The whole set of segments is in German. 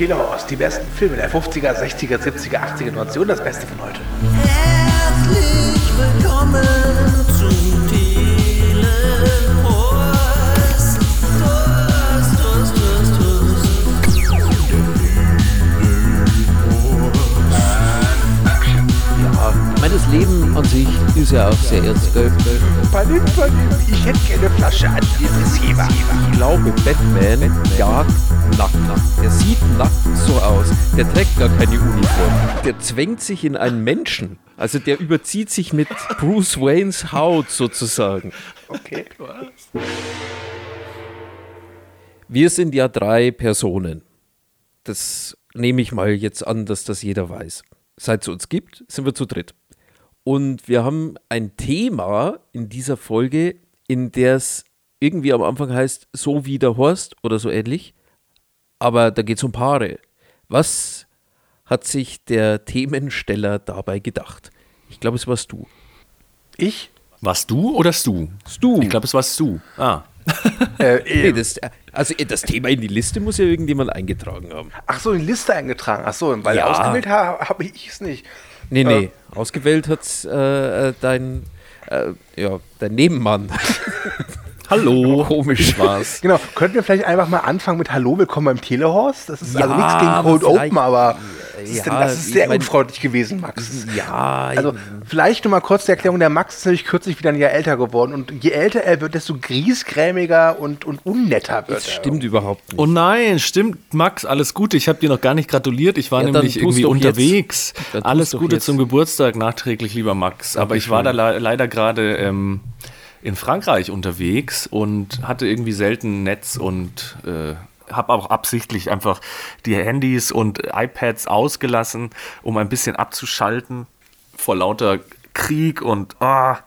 Telehorst, die besten Filme der 50er, 60er, 70er, 80er, 90er und das Beste von heute. Herzlich willkommen an sich ist ja auch sehr ernst, gell? Palim, Palim, ich hätte gerne Flasche Antidepressiva. Ich glaube, Batman jagt nackt. Der sieht nackt so aus. Der trägt gar keine Uniform. Der zwängt sich in einen Menschen. Also der überzieht sich mit Bruce Waynes Haut sozusagen. Okay. Wir sind ja drei Personen. Das nehme ich mal jetzt an, dass das jeder weiß. Seit es uns gibt, sind wir zu dritt. Und wir haben ein Thema in dieser Folge, in der es irgendwie am Anfang heißt, so wie der Horst oder so ähnlich. Aber da geht es um Paare. Was hat sich der Themensteller dabei gedacht? Ich glaube, es warst du. Ich? Warst du oder Stu? Stu. Ich glaube, es war Stu. Ah. Äh, Nee, äh, das, also das Thema in die Liste muss ja irgendjemand eingetragen haben. ach so, in die Liste eingetragen. Ach so, weil Ja. ausgewählt habe hab ich es nicht. Nee, nee. Äh. Ausgewählt hat äh, dein, äh, ja, dein Nebenmann. Hallo. Komisch. war's. Genau, könnten wir vielleicht einfach mal anfangen mit Hallo, willkommen beim Telehorst? Das ist also Ja, nichts gegen Cold Open, aber ist, Ja, denn, das ist ich sehr mein- unfreundlich gewesen, Max. Ja, Also vielleicht nur mal kurz die Erklärung, der Max ist natürlich kürzlich wieder ein Jahr älter geworden und je älter er wird, desto griesgrämiger und, und unnetter wird das er. stimmt überhaupt nicht. Oh nein, stimmt, Max, alles Gute. Ich habe dir noch gar nicht gratuliert. Ich war Ja, nämlich irgendwie unterwegs. Alles Gute jetzt. zum Geburtstag, nachträglich, lieber Max. Aber ich war da le leider gerade ähm, in Frankreich unterwegs und hatte irgendwie selten Netz und äh, habe auch absichtlich einfach die Handys und iPads ausgelassen, um ein bisschen abzuschalten vor lauter Krieg und ah,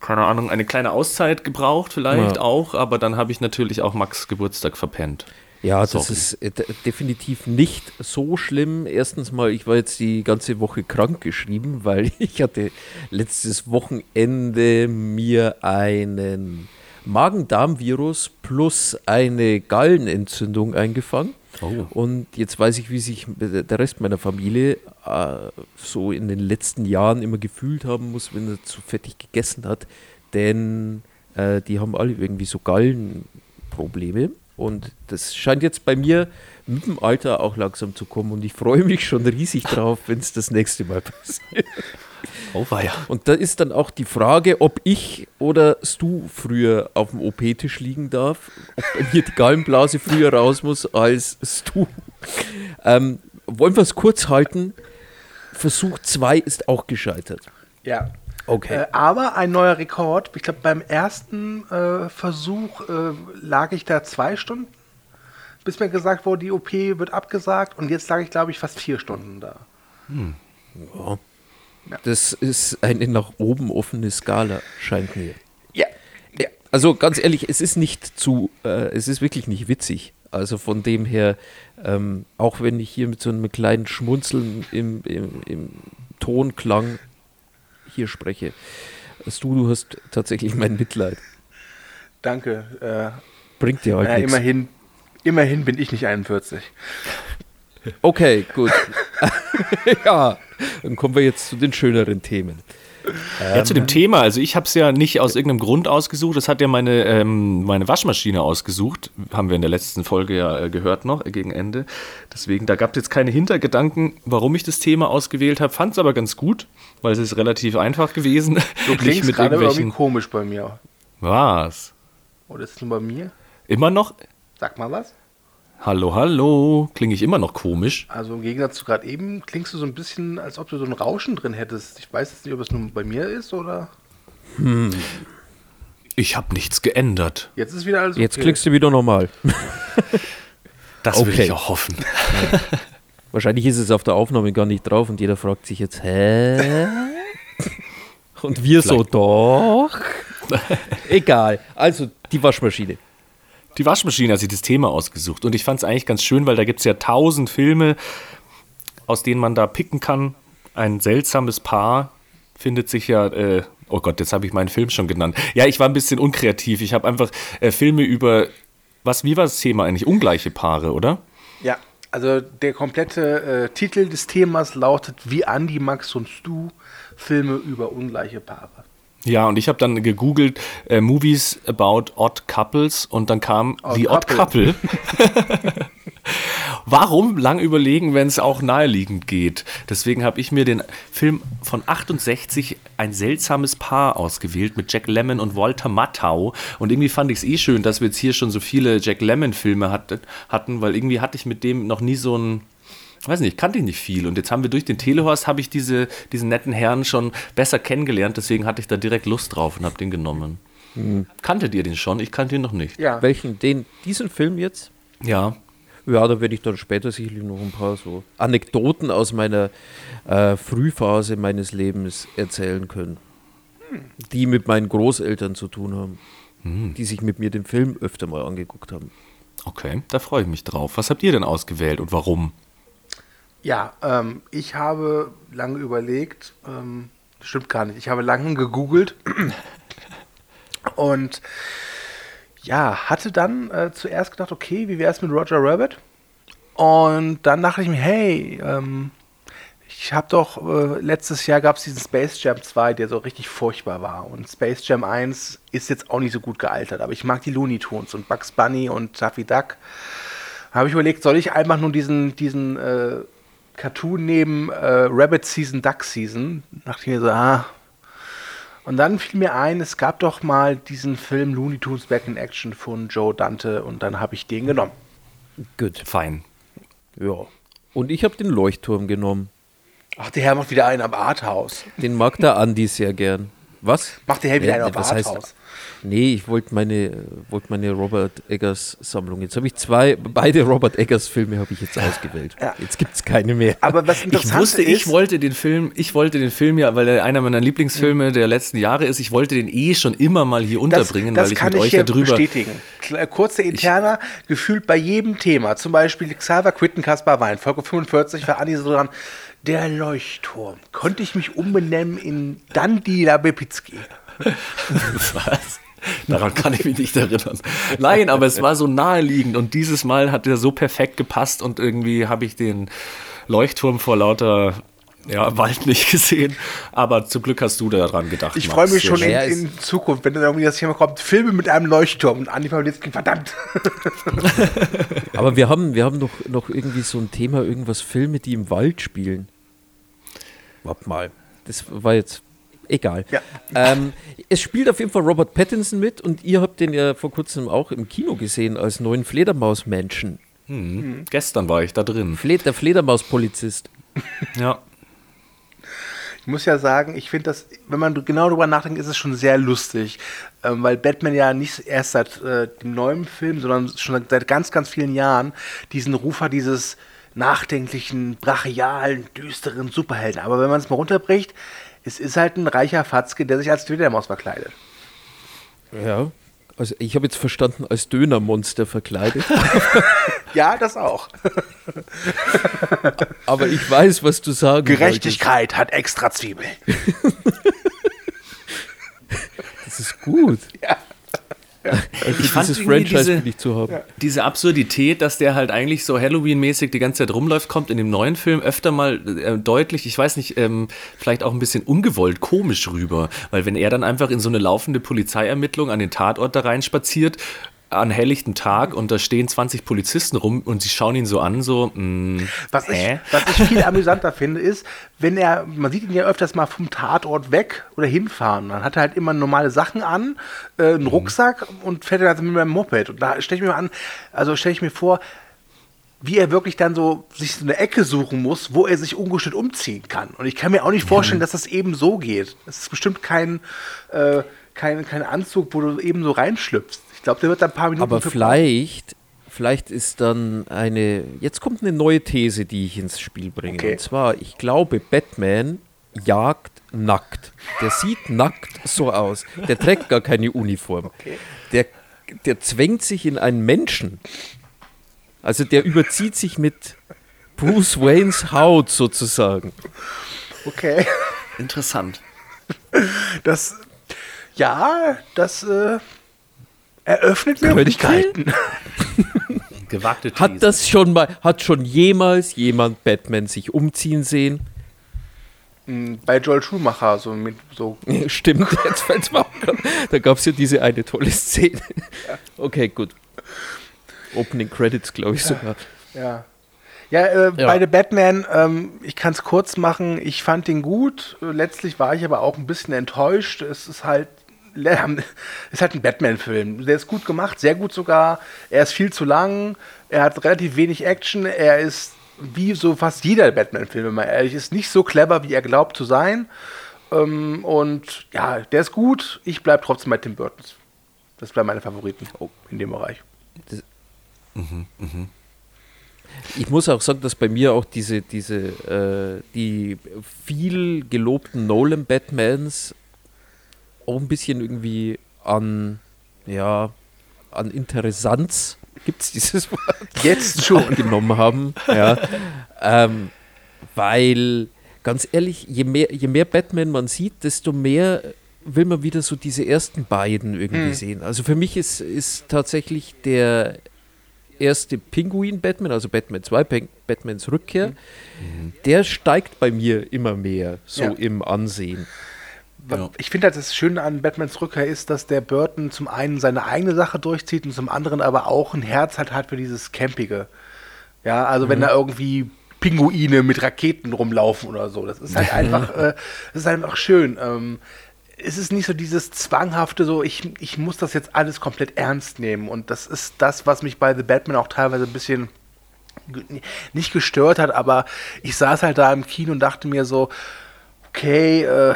keine Ahnung, eine kleine Auszeit gebraucht vielleicht Ja. auch, aber dann habe ich natürlich auch Max Geburtstag verpennt. ja, das Sorry. ist äh, de- definitiv nicht so schlimm. Erstens mal, ich war jetzt die ganze Woche krank geschrieben, weil ich hatte letztes Wochenende mir einen Magen-Darm-Virus plus eine Gallenentzündung eingefangen. Oh. Und jetzt weiß ich, wie sich der Rest meiner Familie äh, so in den letzten Jahren immer gefühlt haben muss, wenn er zu fettig gegessen hat. Denn äh, die haben alle irgendwie so Gallenprobleme. Und das scheint jetzt bei mir mit dem Alter auch langsam zu kommen. Und ich freue mich schon riesig drauf, wenn es das nächste Mal passiert. Oh weia. Und da ist dann auch die Frage, ob ich oder Stu früher auf dem OP-Tisch liegen darf, ob bei mir die Gallenblase früher raus muss als Stu. Ähm, wollen wir es kurz halten? Versuch 2 ist auch gescheitert. Ja. Okay. Äh, aber ein neuer Rekord. Ich glaube, beim ersten äh, Versuch äh, lag ich da zwei Stunden, bis mir gesagt wurde, die OP wird abgesagt. Und jetzt lag ich, glaube ich, fast vier Stunden da. Das ist eine nach oben offene Skala, scheint mir. Ja. Ja, also ganz ehrlich, es ist nicht zu, äh, es ist wirklich nicht witzig. Also von dem her, ähm, auch wenn ich hier mit so einem kleinen Schmunzeln im, im, im Tonklang hier spreche, du, du hast tatsächlich mein Mitleid. Danke. Bringt dir Äh, halt äh, nichts. immerhin, immerhin bin ich nicht 41. Okay, gut. ja, dann kommen wir jetzt zu den schöneren Themen. Ja, zu dem Thema. Also ich habe es ja nicht aus irgendeinem Grund ausgesucht. Das hat ja meine, ähm, meine Waschmaschine ausgesucht. Haben wir in der letzten Folge ja äh, gehört noch, äh, gegen Ende. Deswegen, da gab es jetzt keine Hintergedanken, warum ich das Thema ausgewählt habe. Fand es aber ganz gut, weil es ist relativ einfach gewesen. Du klingst mit gerade irgendwie irgendwelchen... komisch bei mir. Was? Oder ist es nur bei mir? Immer noch? Sag mal was. Hallo, hallo. Klinge ich immer noch komisch? Also im Gegensatz zu gerade eben klingst du so ein bisschen, als ob du so ein Rauschen drin hättest. Ich weiß jetzt nicht, ob es nur bei mir ist oder. Ich habe nichts geändert. Jetzt ist wieder alles Jetzt okay. klingst du wieder normal. Das will Okay. ich auch hoffen. Wahrscheinlich ist es auf der Aufnahme gar nicht drauf und jeder fragt sich jetzt, hä? Und wir so, doch. Egal. Also die Waschmaschine. Die Waschmaschine hat sich das Thema ausgesucht und ich fand es eigentlich ganz schön, weil da gibt es ja tausend Filme, aus denen man da picken kann. Ein seltsames Paar findet sich ja, äh, oh Gott, jetzt habe ich meinen Film schon genannt. Ja, ich war ein bisschen unkreativ. Ich habe einfach äh, Filme über, was, wie war das Thema eigentlich? Ungleiche Paare, oder? Ja. Also der komplette äh, Titel des Themas lautet Wie Andi, Max und Stu Filme über ungleiche Paare. Ja, und ich habe dann gegoogelt äh, Movies about odd couples und dann kam Odd The Odd Couple. Couple. Warum lang überlegen, wenn es auch naheliegend geht? Deswegen habe ich mir den Film von 68 ein seltsames Paar ausgewählt mit Jack Lemmon und Walter Matthau. Und irgendwie fand ich es eh schön, dass wir jetzt hier schon so viele Jack Lemmon-Filme hat, hatten, weil irgendwie hatte ich mit dem noch nie so ein weiß nicht, kannte ich nicht viel. Und jetzt haben wir durch den Telehorst, habe ich diese, diesen netten Herrn schon besser kennengelernt. Deswegen hatte ich da direkt Lust drauf und habe den genommen. Kanntet ihr den schon? Ich kannte ihn noch nicht. Ja. Welchen? Den, diesen Film jetzt? Ja. Ja, da werde ich dann später sicherlich noch ein paar so Anekdoten aus meiner äh, Frühphase meines Lebens erzählen können, die mit meinen Großeltern zu tun haben, die sich mit mir den Film öfter mal angeguckt haben. Okay, da freue ich mich drauf. Was habt ihr denn ausgewählt und warum? Ja, ähm, ich habe lange überlegt, ähm, stimmt gar nicht, ich habe lange gegoogelt und ja, hatte dann äh, zuerst gedacht, okay, wie wäre es mit Roger Rabbit? Und dann dachte ich mir, hey, ähm, ich habe doch, äh, letztes Jahr gab es diesen Space Jam 2, der so richtig furchtbar war. Und Space Jam 1 ist jetzt auch nicht so gut gealtert, aber ich mag die Looney Tunes und Bugs Bunny und Daffy Duck. Habe ich überlegt, soll ich einfach nur diesen, diesen äh, Cartoon nehmen, äh, Rabbit Season, Duck Season? Dachte ich mir so, ah. Und dann fiel mir ein, es gab doch mal diesen Film Looney Tunes Back in Action von Joe Dante und dann habe ich den genommen. Gut. Fein. Ja. Und ich habe den Leuchtturm genommen. Ach, der Herr macht wieder einen am Arthouse. Den mag der Andi sehr gern. Was? Macht der Herr wieder einen am was heißt- Arthouse. Nee, ich wollte meine, wollte meine Robert Eggers Sammlung. Jetzt habe ich zwei, beide Robert Eggers Filme habe ich jetzt ausgewählt. Ja. Jetzt gibt es keine mehr. Aber was Ich interessant wusste, ist, ich wollte den Film, ich wollte den Film ja, weil er einer meiner Lieblingsfilme der letzten Jahre ist, ich wollte den eh schon immer mal hier unterbringen, weil ich kann mit euch hier darüber. bestätigen. Kle- Kurze Interna, gefühlt bei jedem Thema. Zum Beispiel Xaver Quitten, Kaspar Wein, Folge 45 war Andi so dran. Der Leuchtturm. Konnte ich mich umbenennen in Dandi Labepizki. Was? Daran kann ich mich nicht erinnern. Nein, aber es war so naheliegend und dieses Mal hat er so perfekt gepasst und irgendwie habe ich den Leuchtturm vor lauter ja, Wald nicht gesehen. Aber zum Glück hast du daran gedacht. Ich freue mich schon in, in Zukunft, wenn dann irgendwie das Thema kommt, Filme mit einem Leuchtturm und Andi Pawlitzki, verdammt. Aber wir haben, wir haben noch, noch irgendwie so ein Thema, irgendwas Filme, die im Wald spielen. Warte mal. Das war jetzt egal. Ja. Ähm, es spielt auf jeden Fall Robert Pattinson mit und ihr habt den ja vor kurzem auch im Kino gesehen als neuen Fledermausmenschen. Hm. Gestern war ich da drin. Fle der Fledermauspolizist. Ja. Ich muss ja sagen, ich finde das, wenn man genau darüber nachdenkt, ist es schon sehr lustig. Ähm, weil Batman ja nicht erst seit äh, dem neuen Film, sondern schon seit ganz, ganz vielen Jahren diesen Ruf hat, dieses nachdenklichen, brachialen, düsteren Superhelden. Aber wenn man es mal runterbricht, es ist halt ein reicher Fatzke, der sich als Fledermaus verkleidet. Ja. Also ich habe jetzt verstanden, als Dönermonster verkleidet. Ja, das auch. Aber ich weiß, was du sagen Gerechtigkeit hat extra Zwiebeln. wolltest. Das ist gut. Also Ich fand dieses irgendwie Franchise diese- ich zu haben. Diese Absurdität, dass der halt eigentlich so Halloween-mäßig die ganze Zeit rumläuft, kommt in dem neuen Film öfter mal äh, deutlich, ich weiß nicht, ähm, vielleicht auch ein bisschen ungewollt komisch rüber. Weil wenn er dann einfach in so eine laufende Polizeiermittlung an den Tatort da reinspaziert, an helllichten Tag und da stehen 20 Polizisten rum und sie schauen ihn so an, so, mh, Was ich, was ich viel amüsanter finde, ist, wenn er, man sieht ihn ja öfters mal vom Tatort weg oder hinfahren. Dann hat er halt immer normale Sachen an, äh, Mhm. einen Rucksack und fährt dann also mit meinem Moped. Und da stelle ich mir mal an, also stelle ich mir vor, wie er wirklich dann so sich so eine Ecke suchen muss, wo er sich ungestört umziehen kann. Und ich kann mir auch nicht vorstellen, dass das eben so geht. Es ist bestimmt kein, äh, kein, kein Anzug, wo du eben so reinschlüpfst. Ich glaube, der wird da ein paar Minuten Aber vielleicht, vielleicht ist dann eine. Jetzt kommt eine neue These, die ich ins Spiel bringe. Okay. Und zwar, ich glaube, Batman jagt nackt. Der sieht nackt so aus. Der trägt gar keine Uniform. Okay. Der, der zwängt sich in einen Menschen. Also der überzieht sich mit Bruce Waynes Haut sozusagen. Okay. Interessant. Das, ja, das äh, eröffnet Könnte. Möglichkeiten. Gewagte These. Hat das schon mal, hat schon jemals jemand Batman sich umziehen sehen? Mm, Bei Joel Schumacher, so mit so. Stimmt, jetzt fällt's mir auch grad. Da gab es ja diese eine tolle Szene. Okay, gut. Opening Credits, glaube ich sogar. Ja. Ja, äh, Ja. bei The Batman, ähm, ich kann es kurz machen, ich fand den gut. Äh, Letztlich war ich aber auch ein bisschen enttäuscht. Es ist halt, ist halt ein Batman-Film. Der ist gut gemacht, sehr gut sogar. Er ist viel zu lang, er hat relativ wenig Action, er ist wie so fast jeder Batman-Film, wenn man ehrlich ist, nicht so clever, wie er glaubt zu sein. Ähm, und ja, der ist gut. Ich bleibe trotzdem bei Tim Burtons. Das bleiben meine Favoriten in dem Bereich. Ich muss auch sagen, dass bei mir auch diese, diese, äh, die viel gelobten Nolan-Batmans auch ein bisschen irgendwie an, ja, an Interessanz, gibt es dieses Wort? Jetzt schon. genommen haben. Ja. ähm, weil, ganz ehrlich, je mehr, je mehr Batman man sieht, desto mehr will man wieder so diese ersten beiden irgendwie sehen. Also für mich ist, ist tatsächlich der erste Pinguin-Batman, also Batman 2, Peng- Batmans Rückkehr, der steigt bei mir immer mehr so Ja. im Ansehen. Ja. Ich finde halt, das Schöne an Batmans Rückkehr ist, dass der Burton zum einen seine eigene Sache durchzieht und zum anderen aber auch ein Herz halt hat für dieses Campige. Ja, also wenn da irgendwie Pinguine mit Raketen rumlaufen oder so, das ist halt einfach, äh, das ist einfach schön. Ähm, es ist nicht so dieses zwanghafte, so ich, ich muss das jetzt alles komplett ernst nehmen. Und das ist das, was mich bei The Batman auch teilweise ein bisschen nicht gestört hat, aber ich saß halt da im Kino und dachte mir so, okay, äh,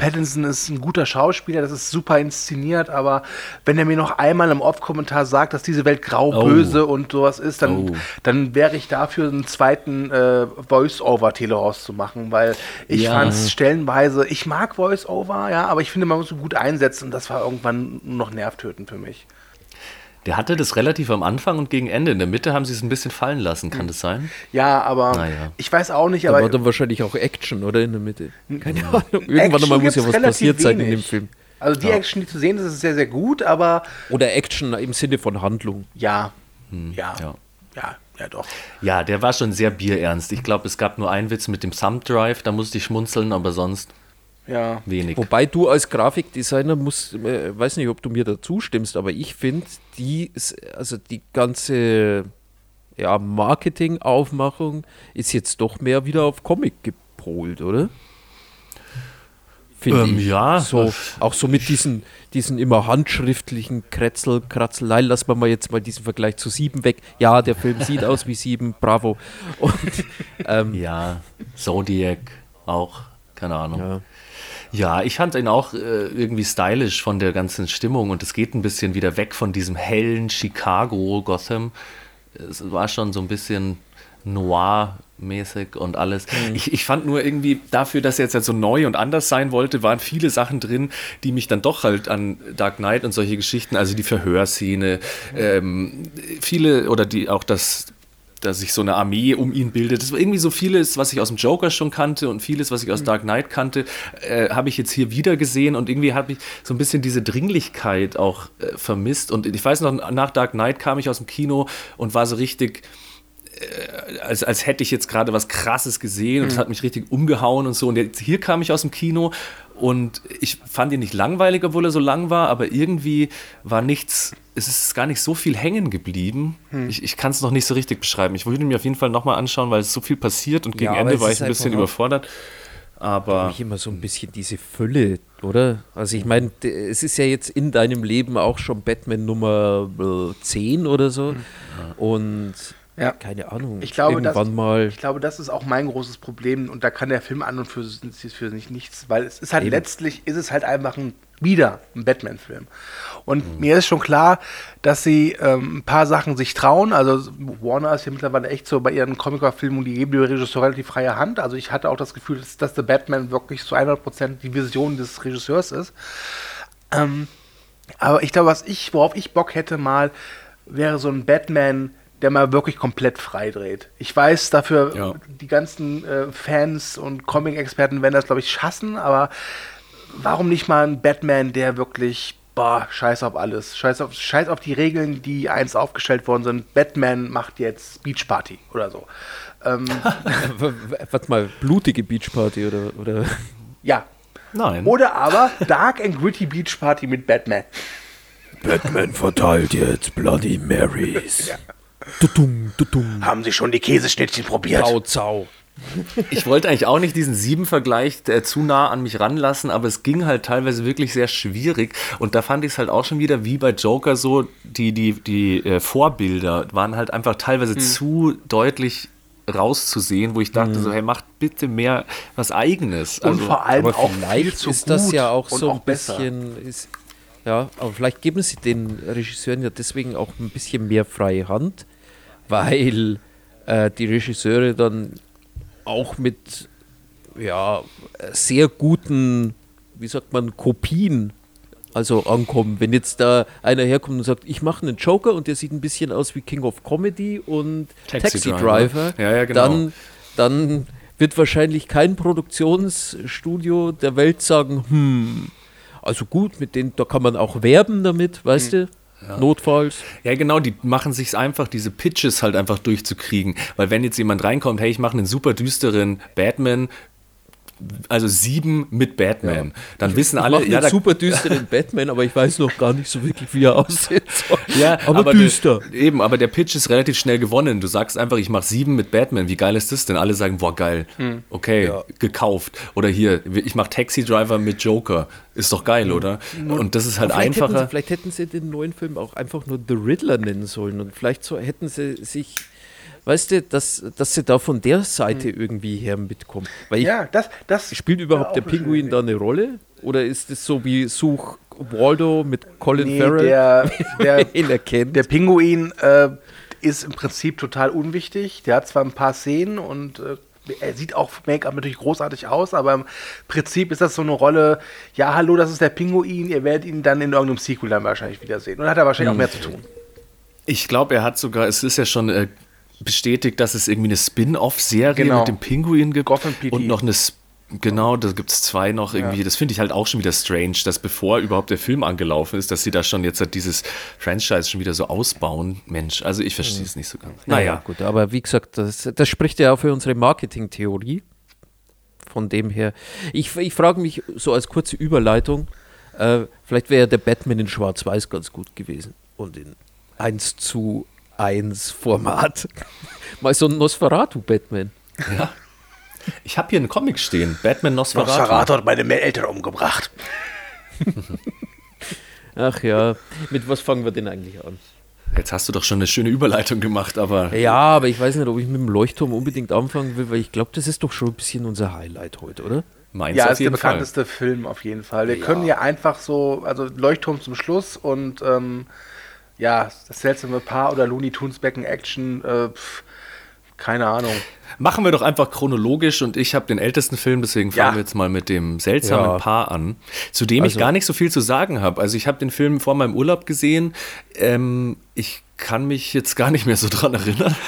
Pattinson ist ein guter Schauspieler, das ist super inszeniert, aber wenn er mir noch einmal im Off-Kommentar sagt, dass diese Welt grau, Oh. böse und sowas ist, dann, Oh. dann wäre ich dafür, einen zweiten äh, Voice-Over-Telehaus zu machen, weil ich Ja. fand es stellenweise, ich mag Voice-Over, ja, aber ich finde, man muss ihn gut einsetzen und das war irgendwann nur noch nervtötend für mich. Der hatte das relativ am Anfang und gegen Ende. In der Mitte haben sie es ein bisschen fallen lassen, kann das sein? Ja, aber Naja. ich weiß auch nicht, Da war aber dann wahrscheinlich auch Action, oder? In der Mitte. Keine Ahnung. Irgendwann Action einmal muss ja was passiert sein in dem wenig. Film. Also die Action, die zu sehen ist, ist sehr, sehr gut, aber Oder Action im Sinne von Handlung. ja, ja, ja. ja, ja, doch. Ja, der war schon sehr bierernst. Ich glaube, es gab nur einen Witz mit dem Thumb Drive, da musste ich schmunzeln, aber sonst Ja, wenig. Wobei du als Grafikdesigner musst, äh, weiß nicht, ob du mir da zustimmst, aber ich finde, die, also die ganze ja, Marketing-Aufmachung ist jetzt doch mehr wieder auf Comic gepolt, oder? Finde Ähm, ich. ja. So, auch so mit diesen, diesen immer handschriftlichen Kretzel, Kratzeleien, lassen wir mal jetzt mal diesen Vergleich zu Sieben weg. Ja, der Film sieht aus wie Sieben, bravo. Und, ähm, Ja, Zodiac auch, keine Ahnung. ja. Ja, ich fand ihn auch äh, irgendwie stylisch von der ganzen Stimmung und es geht ein bisschen wieder weg von diesem hellen Chicago, Gotham. Es war schon so ein bisschen noir-mäßig und alles. Ich, ich fand nur irgendwie dafür, dass er jetzt halt so neu und anders sein wollte, waren viele Sachen drin, die mich dann doch halt an Dark Knight und solche Geschichten, also die Verhörszene, ähm, viele oder die auch das dass sich so eine Armee um ihn bildet. Das war irgendwie so vieles, was ich aus dem Joker schon kannte und vieles, was ich aus Dark Knight kannte, äh, habe ich jetzt hier wieder gesehen und irgendwie habe ich so ein bisschen diese Dringlichkeit auch äh, vermisst. Und ich weiß noch, nach Dark Knight kam ich aus dem Kino und war so richtig, äh, als, als hätte ich jetzt gerade was Krasses gesehen und es hat mich richtig umgehauen und so. Und jetzt, hier kam ich aus dem Kino und ich fand ihn nicht langweilig, obwohl er so lang war, aber irgendwie war nichts, es ist gar nicht so viel hängen geblieben. Ich, ich kann es noch nicht so richtig beschreiben. Ich würde mir auf jeden Fall nochmal anschauen, weil es so viel passiert und gegen Ja, Ende war ich ein bisschen überfordert. Aber mich immer so ein bisschen diese Fülle, oder? Also ich meine, es ist ja jetzt in deinem Leben auch schon Batman Nummer äh, 10 oder so. Und Ja. keine Ahnung, Ich glaube, das, irgendwann mal. ich glaube, das ist auch mein großes Problem und da kann der Film an und für, für sich nichts, weil es ist halt Eben. letztlich ist es halt einfach ein, wieder ein Batman-Film. Und mir ist schon klar, dass sie ähm, ein paar Sachen sich trauen. Also Warner ist ja mittlerweile echt so bei ihren Comic-Filmen, die geben dem Regisseur relativ freie Hand. Also ich hatte auch das Gefühl, dass, dass The Batman wirklich zu 100% die Vision des Regisseurs ist. Ähm, aber ich glaube, was ich, worauf ich Bock hätte mal, wäre so ein Batman, der mal wirklich komplett frei dreht. Ich weiß dafür, Ja. die ganzen äh, Fans und Comic-Experten werden das, glaube ich, schassen, aber warum nicht mal ein Batman, der wirklich boah, scheiß auf alles. Scheiß auf, scheiß auf die Regeln, die einst aufgestellt worden sind. Batman macht jetzt Beach Party oder so. Ähm, Warte mal, blutige Beachparty oder, oder ja. Nein. Oder aber Dark and Gritty Beach Party mit Batman. Batman verteilt jetzt Bloody Marys. Tutum, tutum. Haben Sie schon die Käseschnittchen probiert? Zau, zau. Ich wollte eigentlich auch nicht diesen Sieben-Vergleich äh, zu nah an mich ranlassen, aber es ging halt teilweise wirklich sehr schwierig. Und da fand ich es halt auch schon wieder wie bei Joker so, die, die, die äh, Vorbilder waren halt einfach teilweise zu deutlich rauszusehen, wo ich dachte so, hey, macht bitte mehr was Eigenes. Und Also, vor allem Aber auch viel vielleicht zu ist das gut ja auch und so auch ein besser. bisschen. Ist, ja, aber vielleicht geben sie den Regisseuren ja deswegen auch ein bisschen mehr freie Hand, weil äh, die Regisseure dann auch mit ja, sehr guten, wie sagt man, Kopien also ankommen. Wenn jetzt da einer herkommt und sagt, ich mache einen Joker und der sieht ein bisschen aus wie King of Comedy und Taxi Taxi, Driver. Driver, Ja, ja, genau. dann, dann wird wahrscheinlich kein Produktionsstudio der Welt sagen, hm, also gut, mit denen, da kann man auch werben damit, weißt du? Notfalls. Ja, genau, die machen sich einfach, diese Pitches halt einfach durchzukriegen. Weil wenn jetzt jemand reinkommt, hey, ich mache einen super düsteren Batman, also sieben mit Batman, dann wissen Ich alle, mache ja, einen da, super düsteren Batman, aber ich weiß noch gar nicht so wirklich, wie er aussieht. ja, aber, der- düster. eben, aber der Pitch ist relativ schnell gewonnen. Du sagst einfach, ich mache sieben mit Batman. Wie geil ist das denn? Alle sagen, boah, geil. Hm. Okay, gekauft. Oder hier, ich mache Taxi Driver mit Joker. Ist doch geil, oder? Und das ist halt Hm. vielleicht Hätten einfacher. sie, vielleicht hätten sie den neuen Film auch einfach nur The Riddler nennen sollen und vielleicht so hätten sie sich, weißt du, dass, dass sie da von der Seite irgendwie her mitkommen. Weil ich, Ja, das, das spielt überhaupt der Pinguin da eine Rolle? Oder ist es so wie Such Waldo mit Colin Nee, Farrell? der, der, ihn erkennt. der Pinguin äh, ist im Prinzip total unwichtig. Der hat zwar ein paar Szenen und äh, er sieht auch Make-up natürlich großartig aus, aber im Prinzip ist das so eine Rolle, ja, hallo, das ist der Pinguin, ihr werdet ihn dann in irgendeinem Sequel dann wahrscheinlich wiedersehen. Und dann hat er wahrscheinlich auch mehr zu tun. Ich glaube, er hat sogar, es ist ja schon äh, bestätigt, dass es irgendwie eine Spin-off-Serie Genau. mit dem Pinguin gibt. Und noch eine, S- genau, da gibt es zwei noch irgendwie. Das finde ich halt auch schon wieder strange, dass bevor überhaupt der Film angelaufen ist, dass sie da schon jetzt halt dieses Franchise schon wieder so ausbauen. Mensch, also ich verstehe es nicht so ganz. Naja, gut, aber wie gesagt, das, das spricht ja auch für unsere Marketingtheorie. Von dem her, ich, ich frage mich so als kurze Überleitung, äh, vielleicht wäre der Batman in Schwarz-Weiß ganz gut gewesen und in 1 zu 1 Format. Mal so ein Nosferatu-Batman. Ich habe hier einen Comic stehen, Batman Nosferatu. Nosferatu hat meine Eltern umgebracht. Ach ja, mit was fangen wir denn eigentlich an? Jetzt hast du doch schon eine schöne Überleitung gemacht, aber Ja, aber ich weiß nicht, ob ich mit dem Leuchtturm unbedingt anfangen will, weil ich glaube, das ist doch schon ein bisschen unser Highlight heute, oder? meins Ja, ist der Fall. bekannteste Film auf jeden Fall. Wir können ja einfach so, also Leuchtturm zum Schluss und ähm, ja, das seltsame Paar oder Looney Tunes Back in Action, äh, pf, keine Ahnung. Machen wir doch einfach chronologisch und ich habe den ältesten Film, deswegen fangen Ja. wir jetzt mal mit dem seltsamen Ja. Paar an, zu dem ich Also- gar nicht so viel zu sagen habe. Also ich habe den Film vor meinem Urlaub gesehen. Ähm, ich kann mich jetzt gar nicht mehr so dran erinnern.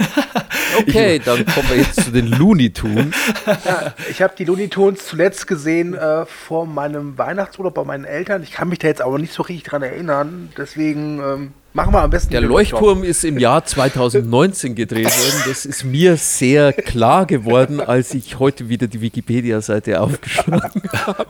Okay, dann kommen wir jetzt zu den Looney Tunes. Ich habe die Looney Tunes zuletzt gesehen äh, vor meinem Weihnachtsurlaub bei meinen Eltern. Ich kann mich da jetzt aber nicht so richtig dran erinnern. Deswegen ähm, machen wir am besten Der Leuchtturm ist im Jahr 2019 gedreht worden. Das ist mir sehr klar geworden, als ich heute wieder die Wikipedia-Seite aufgeschlagen habe.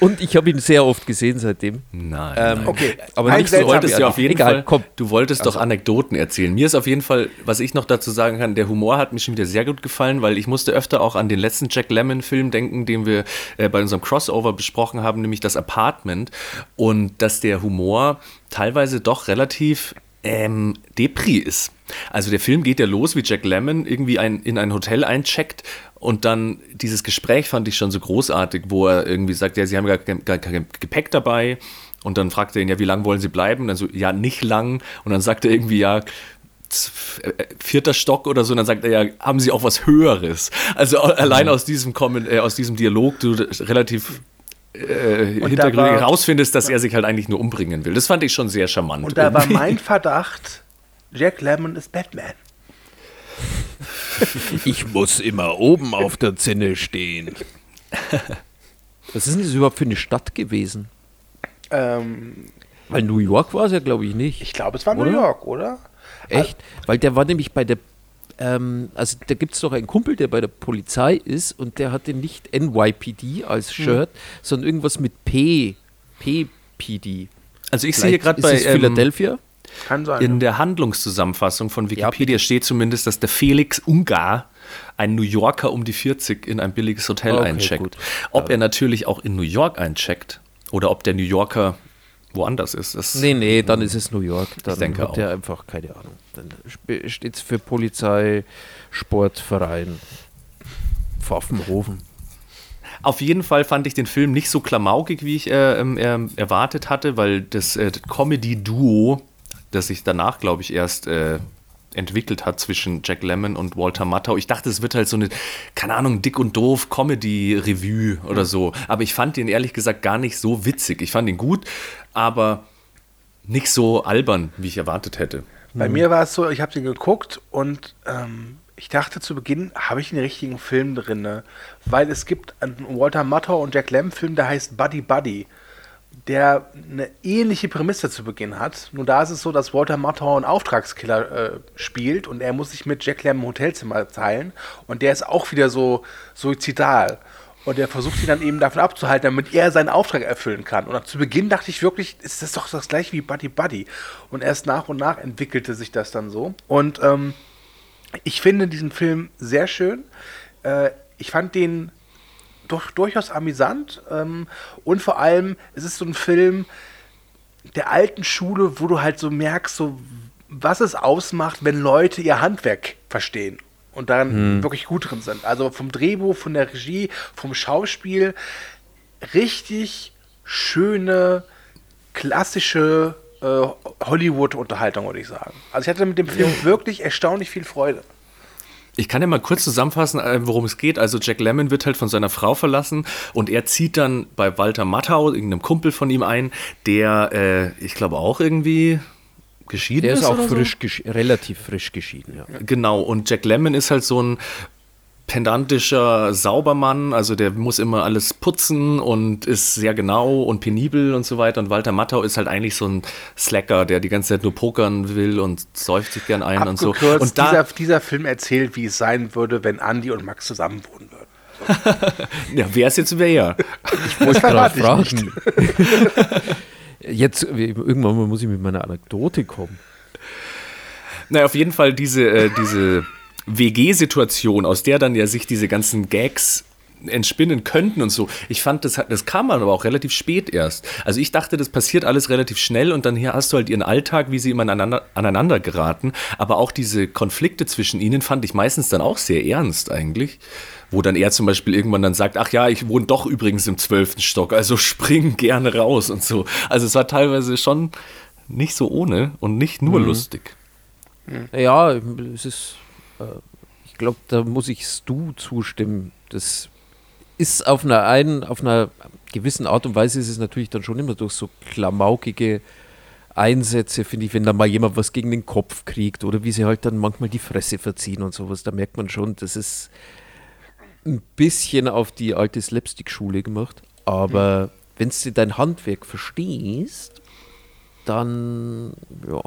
Und ich habe ihn sehr oft gesehen seitdem. Nein. Ähm, nein. Okay, aber nicht so Du wolltest ja auf jeden Egal, Fall, komm. du wolltest doch Anekdoten erzählen. Mir ist auf jeden Fall, was ich noch dazu sagen kann, der Humor hat mir schon wieder sehr gut gefallen, weil ich musste öfter auch an den letzten Jack Lemmon Film denken, den wir äh, bei unserem Crossover besprochen haben, nämlich das Apartment und dass der Humor teilweise doch relativ ähm, Depri ist. Also der Film geht ja los, wie Jack Lemmon irgendwie ein, in ein Hotel eincheckt und dann dieses Gespräch fand ich schon so großartig, wo er irgendwie sagt, ja, sie haben gar, kein- gar kein Gepäck dabei und dann fragt er ihn, ja, wie lange wollen sie bleiben? Und dann so, ja, nicht lang. Und dann sagt er irgendwie, ja, äh, vierter Stock oder so, und dann sagt er ja, haben sie auch was Höheres? Also a- allein aus diesem, Kommen, äh, aus diesem Dialog, du relativ äh, hintergründig war- herausfindest, dass er sich halt eigentlich nur umbringen will. Das fand ich schon sehr charmant. Und da war irgendwie. mein Verdacht, Jack Lemmon ist Batman. Ich muss immer oben auf der Zinne stehen. Was ist denn das überhaupt für eine Stadt gewesen? Ähm, Weil New York war es ja, glaube ich, nicht. ich glaube, es war Oder? New York, oder? Echt? Weil der war nämlich bei der, ähm, also da gibt es doch einen Kumpel, der bei der Polizei ist und der hatte nicht NYPD als Shirt, sondern irgendwas mit P, PPD. Also ich sehe Vielleicht gerade bei es ähm, Philadelphia. Kann sein. in der Handlungszusammenfassung von Wikipedia steht zumindest, dass der Felix Ungar ein New Yorker um die 40 in ein billiges Hotel Okay, eincheckt. gut. Ob er natürlich auch in New York eincheckt oder ob der New Yorker woanders ist, das Nee, nee, dann ist es New York. Dann denke hat er einfach keine Ahnung. Dann steht es für Polizei, Sportverein, Pfaffenhofen. Auf jeden Fall fand ich den Film nicht so klamaukig, wie ich äh, äh, erwartet hatte, weil das äh, Comedy-Duo, das sich danach, glaube ich, erst äh, entwickelt hat zwischen Jack Lemmon und Walter Matthau. Ich dachte, es wird halt so eine, keine Ahnung, dick und doof Comedy-Revue oder so. Aber ich fand ihn ehrlich gesagt gar nicht so witzig. Ich fand ihn gut, aber nicht so albern, wie ich erwartet hätte. Bei mir war es so, ich habe den geguckt und ähm, ich dachte zu Beginn, habe ich den richtigen Film drin? ne? Weil es gibt einen Walter Matthau und Jack Lemmon Film, der heißt Buddy Buddy, der eine ähnliche Prämisse zu Beginn hat. Nur da ist es so, dass Walter Matthau einen Auftragskiller äh, spielt und er muss sich mit Jack Lemmon ein Hotelzimmer teilen und der ist auch wieder so suizidal. Und er versucht ihn dann eben davon abzuhalten, damit er seinen Auftrag erfüllen kann. Und zu Beginn dachte ich wirklich, ist das doch das gleiche wie Buddy Buddy. Und erst nach und nach entwickelte sich das dann so. Und ähm, ich finde diesen Film sehr schön. Äh, ich fand den doch, durchaus amüsant. Ähm, und vor allem, es ist so ein Film der alten Schule, wo du halt so merkst, so, was es ausmacht, wenn Leute ihr Handwerk verstehen und daran wirklich gut drin sind. Also vom Drehbuch, von der Regie, vom Schauspiel, richtig schöne, klassische äh, Hollywood-Unterhaltung, würde ich sagen. Also ich hatte mit dem Film wirklich erstaunlich viel Freude. Ich kann ja mal kurz zusammenfassen, äh, worum es geht. Also Jack Lemmon wird halt von seiner Frau verlassen und er zieht dann bei Walter Matthau, irgendeinem Kumpel von ihm ein, der, äh, ich glaube auch irgendwie geschieden Der ist auch oder so? frisch geschi- relativ frisch geschieden, ja. Genau, und Jack Lemmon ist halt so ein pedantischer Saubermann, also der muss immer alles putzen und ist sehr genau und penibel und so weiter. Und Walter Matthau ist halt eigentlich so ein Slacker, der die ganze Zeit nur pokern will und säuft sich gern ein und so. Abgekürzt, Und da, dieser, dieser Film erzählt, wie es sein würde, wenn Andy und Max zusammen wohnen würden. ja, wer ist jetzt wer? Ich wollte gerade fragen. Jetzt, irgendwann muss ich mit meiner Anekdote kommen. Naja, auf jeden Fall diese, äh, diese WG-Situation, aus der dann ja sich diese ganzen Gags entspinnen könnten und so. Ich fand, das, das kam dann aber auch relativ spät erst. Also ich dachte, das passiert alles relativ schnell und dann hier hast du halt ihren Alltag, wie sie immer aneinander, aneinander geraten. Aber auch diese Konflikte zwischen ihnen fand ich meistens dann auch sehr ernst eigentlich. Wo dann er zum Beispiel irgendwann dann sagt, ach ja, ich wohne doch übrigens im zwölften Stock, also spring gerne raus und so. Also es war teilweise schon nicht so ohne und nicht nur lustig. Ja, es ist, ich glaube, da muss ich Stu zustimmen. Das ist auf einer einen, auf einer gewissen Art und Weise ist es natürlich dann schon immer durch so klamaukige Einsätze, finde ich, wenn da mal jemand was gegen den Kopf kriegt oder wie sie halt dann manchmal die Fresse verziehen und sowas, da merkt man schon, das ist ein bisschen auf die alte Slapstick-Schule gemacht. Aber wenn du dein Handwerk verstehst, dann, ja,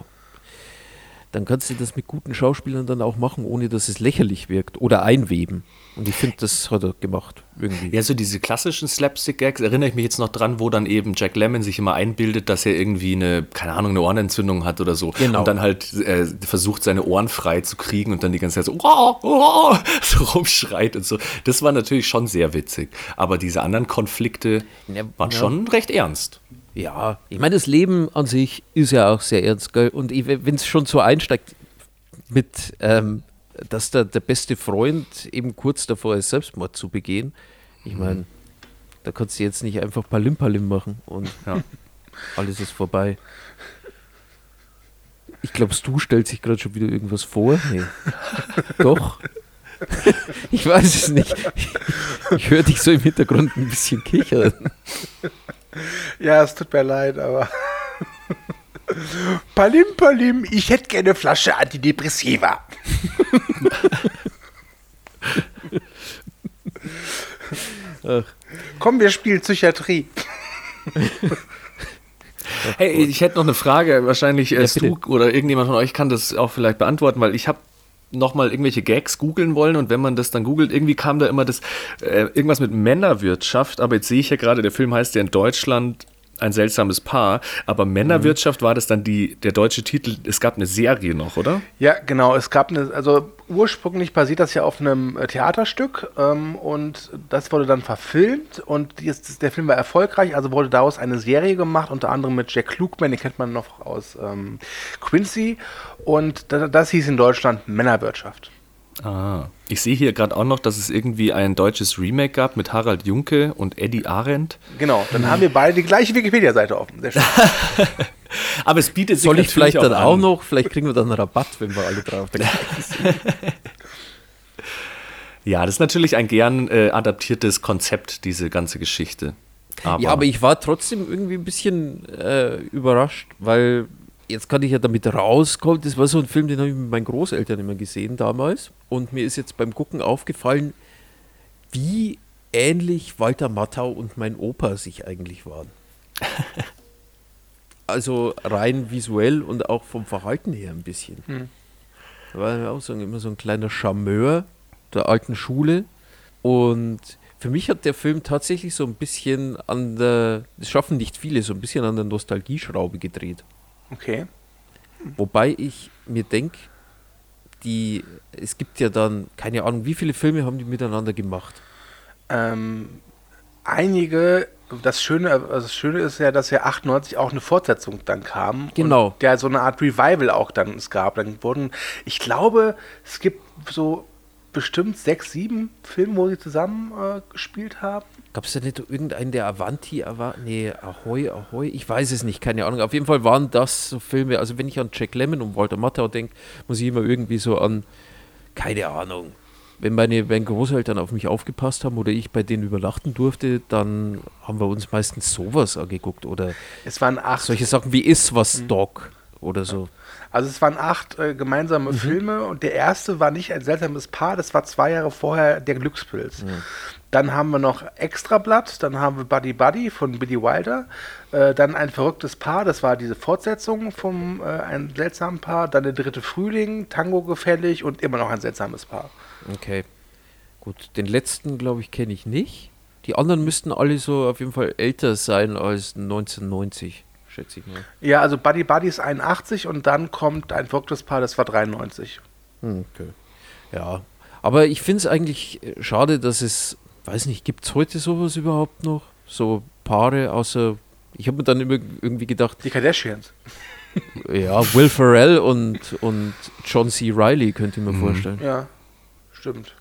dann kannst du das mit guten Schauspielern dann auch machen, ohne dass es lächerlich wirkt oder einweben. Und ich finde, das hat er gemacht, irgendwie. Ja, so diese klassischen Slapstick-Gags erinnere ich mich jetzt noch dran, wo dann eben Jack Lemmon sich immer einbildet, dass er irgendwie eine, keine Ahnung, eine Ohrenentzündung hat oder so. Genau. Und dann halt äh, versucht, seine Ohren frei zu kriegen und dann die ganze Zeit so, oh, oh, so rumschreit und so. Das war natürlich schon sehr witzig. Aber diese anderen Konflikte Ja, waren ja. schon recht ernst. Ja, ich meine, das Leben an sich ist ja auch sehr ernst, gell? Und wenn es schon so einsteigt mit, ähm, dass der, der beste Freund eben kurz davor ist, Selbstmord zu begehen, ich meine, da kannst du jetzt nicht einfach Palim Palim machen und Ja. alles ist vorbei. Ich glaube, du stellst sich gerade schon wieder irgendwas vor. Nee. Doch. Ich weiß es nicht. Ich höre dich so im Hintergrund ein bisschen kichern. Ja, es tut mir leid, aber. Palim, Palim, ich hätte gerne eine Flasche Antidepressiva. Ach. Komm, wir spielen Psychiatrie. Hey, ich hätte noch eine Frage. Wahrscheinlich äh, bitte. du oder irgendjemand von euch kann das auch vielleicht beantworten, weil ich habe noch mal irgendwelche Gags googeln wollen und wenn man das dann googelt, irgendwie kam da immer das äh, irgendwas mit Männerwirtschaft, aber jetzt sehe ich ja gerade, der Film heißt ja in Deutschland ein seltsames Paar, aber Männerwirtschaft war das dann die der deutsche Titel. Es gab eine Serie noch, oder? Ja, genau. Es gab eine, also ursprünglich basiert das ja auf einem äh, Theaterstück ähm, und das wurde dann verfilmt und die ist, der Film war erfolgreich, also wurde daraus eine Serie gemacht, unter anderem mit Jack Klugman, den kennt man noch aus ähm, Quincy und das, das hieß in Deutschland Männerwirtschaft. Ah. Ich sehe hier gerade auch noch, dass es irgendwie ein deutsches Remake gab mit Harald Junke und Eddie Arendt. Genau, dann haben wir beide die gleiche Wikipedia-Seite offen. Sehr schön. Aber es bietet sich Soll ich vielleicht dann auch an. noch, vielleicht kriegen wir dann einen Rabatt, wenn wir alle drauf sind. Ja, das ist natürlich ein gern äh, adaptiertes Konzept, diese ganze Geschichte. Aber, Ja, aber ich war trotzdem irgendwie ein bisschen äh, überrascht, weil jetzt kann ich ja damit rauskommen. Das war so ein Film, den habe ich mit meinen Großeltern immer gesehen damals. Und mir ist jetzt beim Gucken aufgefallen, wie ähnlich Walter Matthau und mein Opa sich eigentlich waren. also rein visuell und auch vom Verhalten her ein bisschen. Da war er auch so, immer so ein kleiner Charmeur der alten Schule. Und für mich hat der Film tatsächlich so ein bisschen an der, das schaffen nicht viele, so ein bisschen an der Nostalgieschraube gedreht. Okay. Wobei ich mir denke, die, es gibt ja dann, keine Ahnung, wie viele Filme haben die miteinander gemacht? Ähm, einige, das Schöne, also das Schöne ist ja, dass ja 98 auch eine Fortsetzung dann kam. Genau. Und der so eine Art Revival auch dann es gab. Dann wurden, ich glaube, es gibt so bestimmt sechs, sieben Filme, wo sie zusammen äh, gespielt haben. Gab es da nicht irgendeinen, der Avanti, Ava, nee, Ahoy, Ahoy, ich weiß es nicht, keine Ahnung. Auf jeden Fall waren das so Filme, also wenn ich an Jack Lemmon und Walter Matthau denke, muss ich immer irgendwie so an, keine Ahnung, wenn meine, wenn Großeltern auf mich aufgepasst haben oder ich bei denen übernachten durfte, dann haben wir uns meistens sowas angeguckt oder Es waren acht. solche Sachen wie Is was Dog oder so. Also es waren acht äh, gemeinsame Mhm. Filme und der erste war nicht ein seltsames Paar, das war zwei Jahre vorher der Glückspilz. Dann haben wir noch Extrablatt, dann haben wir Buddy Buddy von Billy Wilder, äh, dann ein verrücktes Paar, das war diese Fortsetzung vom äh, ein seltsamen Paar, dann der dritte Frühling, Tango gefällig und immer noch ein seltsames Paar. Okay. Gut, den letzten, glaube ich, kenne ich nicht. Die anderen müssten alle so auf jeden Fall älter sein als 1990, schätze ich mal. Ja, also Buddy Buddy ist 81 und dann kommt ein verrücktes Paar, das war 93. Hm, Okay. Ja, aber ich finde es eigentlich äh, schade, dass es, weiß nicht, gibt es heute sowas überhaupt noch? So Paare außer, ich habe mir dann immer irgendwie gedacht, Die Kardashians. ja, Will Ferrell und, und John C. Riley könnte ich mir vorstellen. Ja, stimmt.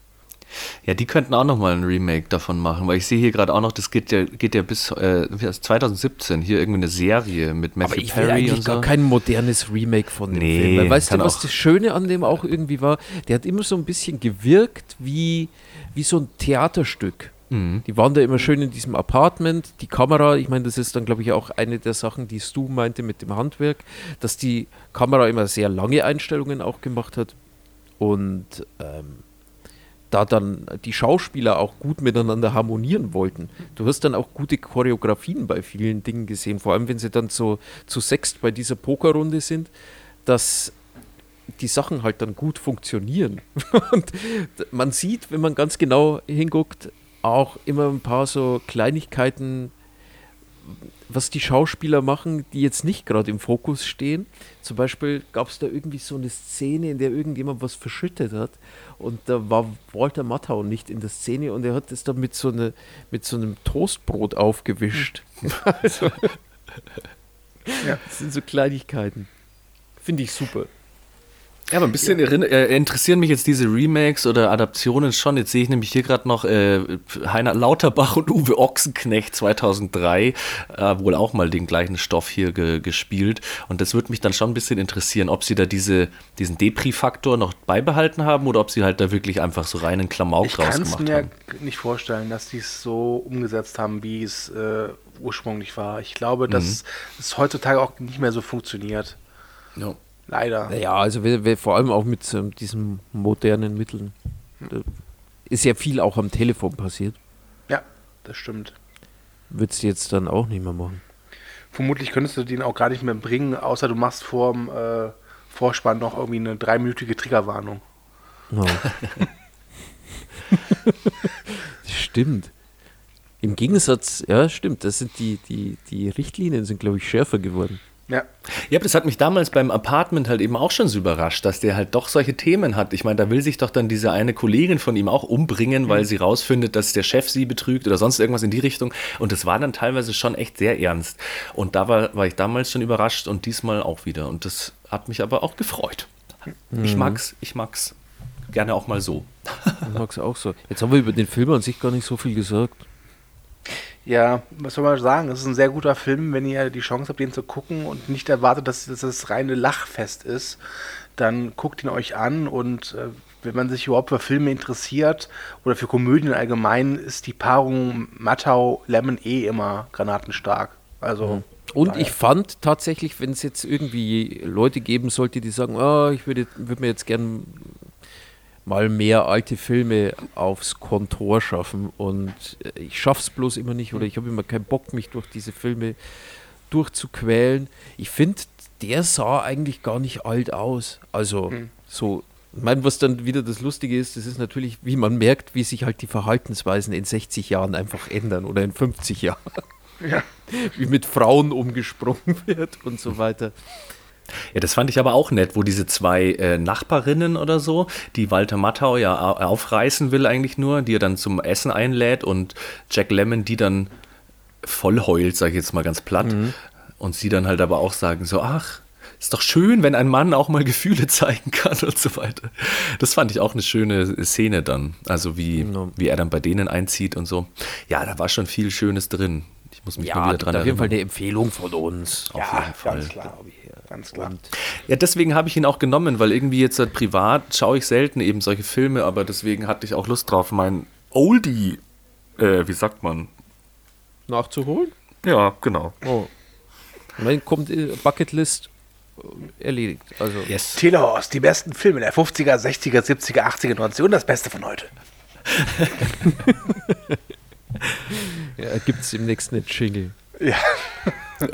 Ja, die könnten auch noch mal ein Remake davon machen, weil ich sehe hier gerade auch noch, das geht ja, geht ja bis äh, bis 2017, hier irgendwie eine Serie mit Matthew Aber ich will Perry eigentlich und so. gar kein modernes Remake von dem Nee, Film. Weil weißt du, was das Schöne an dem auch irgendwie war? Der hat immer so ein bisschen gewirkt wie, wie so ein Theaterstück. Mhm. Die waren da immer schön in diesem Apartment. Die Kamera, ich meine, das ist dann, glaube ich, auch eine der Sachen, die Stu meinte mit dem Handwerk, dass die Kamera immer sehr lange Einstellungen auch gemacht hat. Und ähm, da dann die Schauspieler auch gut miteinander harmonieren wollten. Du hast dann auch gute Choreografien bei vielen Dingen gesehen, vor allem wenn sie dann so zu sechst bei dieser Pokerrunde sind, dass die Sachen halt dann gut funktionieren. Und man sieht, wenn man ganz genau hinguckt, auch immer ein paar so Kleinigkeiten, was die Schauspieler machen, die jetzt nicht gerade im Fokus stehen. Zum Beispiel gab es da irgendwie so eine Szene, in der irgendjemand was verschüttet hat und da war Walter Matthau nicht in der Szene und er hat es dann mit so, eine, mit so einem Toastbrot aufgewischt. also, Ja. Das sind so Kleinigkeiten. Finde ich super. Ja, aber ein bisschen erinn- äh, interessieren mich jetzt diese Remakes oder Adaptionen schon. Jetzt sehe ich nämlich hier gerade noch äh, Heiner Lauterbach und Uwe Ochsenknecht 2003, äh, wohl auch mal den gleichen Stoff hier ge gespielt. Und das würde mich dann schon ein bisschen interessieren, ob sie da diese, diesen Depri-Faktor noch beibehalten haben oder ob sie halt da wirklich einfach so reinen Klamauk Ich draus kann es mir haben. nicht vorstellen, dass die es so umgesetzt haben, wie es äh, ursprünglich war. Ich glaube, dass es heutzutage auch nicht mehr so funktioniert. Ja. Leider. Naja, also wir, wir, vor allem auch mit ähm, diesen modernen Mitteln. Da ist ja viel auch am Telefon passiert. Ja, das stimmt. Würdest du jetzt dann auch nicht mehr machen. vermutlich könntest du den auch gar nicht mehr bringen, außer du machst vorm äh, Vorspann noch irgendwie eine dreiminütige Triggerwarnung. No. stimmt. Im Gegensatz, ja, stimmt, das sind die, die, die Richtlinien sind, glaube ich, schärfer geworden. Ja. Ja, aber das hat mich damals beim Apartment halt eben auch schon so überrascht, dass der halt doch solche Themen hat. Ich meine, da will sich doch dann diese eine Kollegin von ihm auch umbringen, weil sie rausfindet, dass der Chef sie betrügt oder sonst irgendwas in die Richtung. Und das war dann teilweise schon echt sehr ernst. Und da war, war ich damals schon überrascht und diesmal auch wieder. Und das hat mich aber auch gefreut. Ich mag's, ich mag's gerne auch mal so. Ich mag's auch so. Jetzt haben wir über den Film an sich gar nicht so viel gesagt. Ja, was soll man sagen? Es ist ein sehr guter Film, wenn ihr die Chance habt, den zu gucken und nicht erwartet, dass dass das reine Lachfest ist. Dann guckt ihn euch an und äh, wenn man sich überhaupt für Filme interessiert oder für Komödien allgemein, ist die Paarung Mattau-Lemon eh immer granatenstark. Also. Und daher. ich fand tatsächlich, wenn es jetzt irgendwie Leute geben sollte, die sagen, ah, ich würde würd mir jetzt gern mal mehr alte Filme aufs Kontor schaffen und äh, ich schaff's bloß immer nicht oder ich habe immer keinen Bock, mich durch diese Filme durchzuquälen. Ich finde, der sah eigentlich gar nicht alt aus. Also so, ich meine, was dann wieder das Lustige ist, das ist natürlich, wie man merkt, wie sich halt die Verhaltensweisen in 60 Jahren einfach ändern oder in 50 Jahren Ja. wie mit Frauen umgesprungen wird und so weiter. Ja, das fand ich aber auch nett, wo diese zwei äh, Nachbarinnen oder so, die Walter Matthau ja au- aufreißen will eigentlich nur, die er dann zum Essen einlädt und Jack Lemmon die dann voll heult, sag ich jetzt mal ganz platt. Und sie dann halt aber auch sagen so, ach, ist doch schön, wenn ein Mann auch mal Gefühle zeigen kann und so weiter. Das fand ich auch eine schöne Szene dann. Also wie, Genau. wie er dann bei denen einzieht und so. Ja, da war schon viel Schönes drin. Ich muss mich mal Ja, wieder dran auf jeden Fall erinnern. eine Empfehlung von uns. Ja, jeden Fall. ganz klar. Ganz klar. Und Ja, deswegen habe ich ihn auch genommen, weil irgendwie jetzt halt privat schaue ich selten eben solche Filme, aber deswegen hatte ich auch Lust drauf, mein Oldie, äh, wie sagt man? nachzuholen? Ja, genau. Oh. Mein kommt äh, Bucketlist äh, erledigt. Also Yes. Telehorst, die besten Filme der 50er, 60er, 70er, 80er, 90er und das Beste von heute. ja, gibt es im nächsten Jingle. Ja.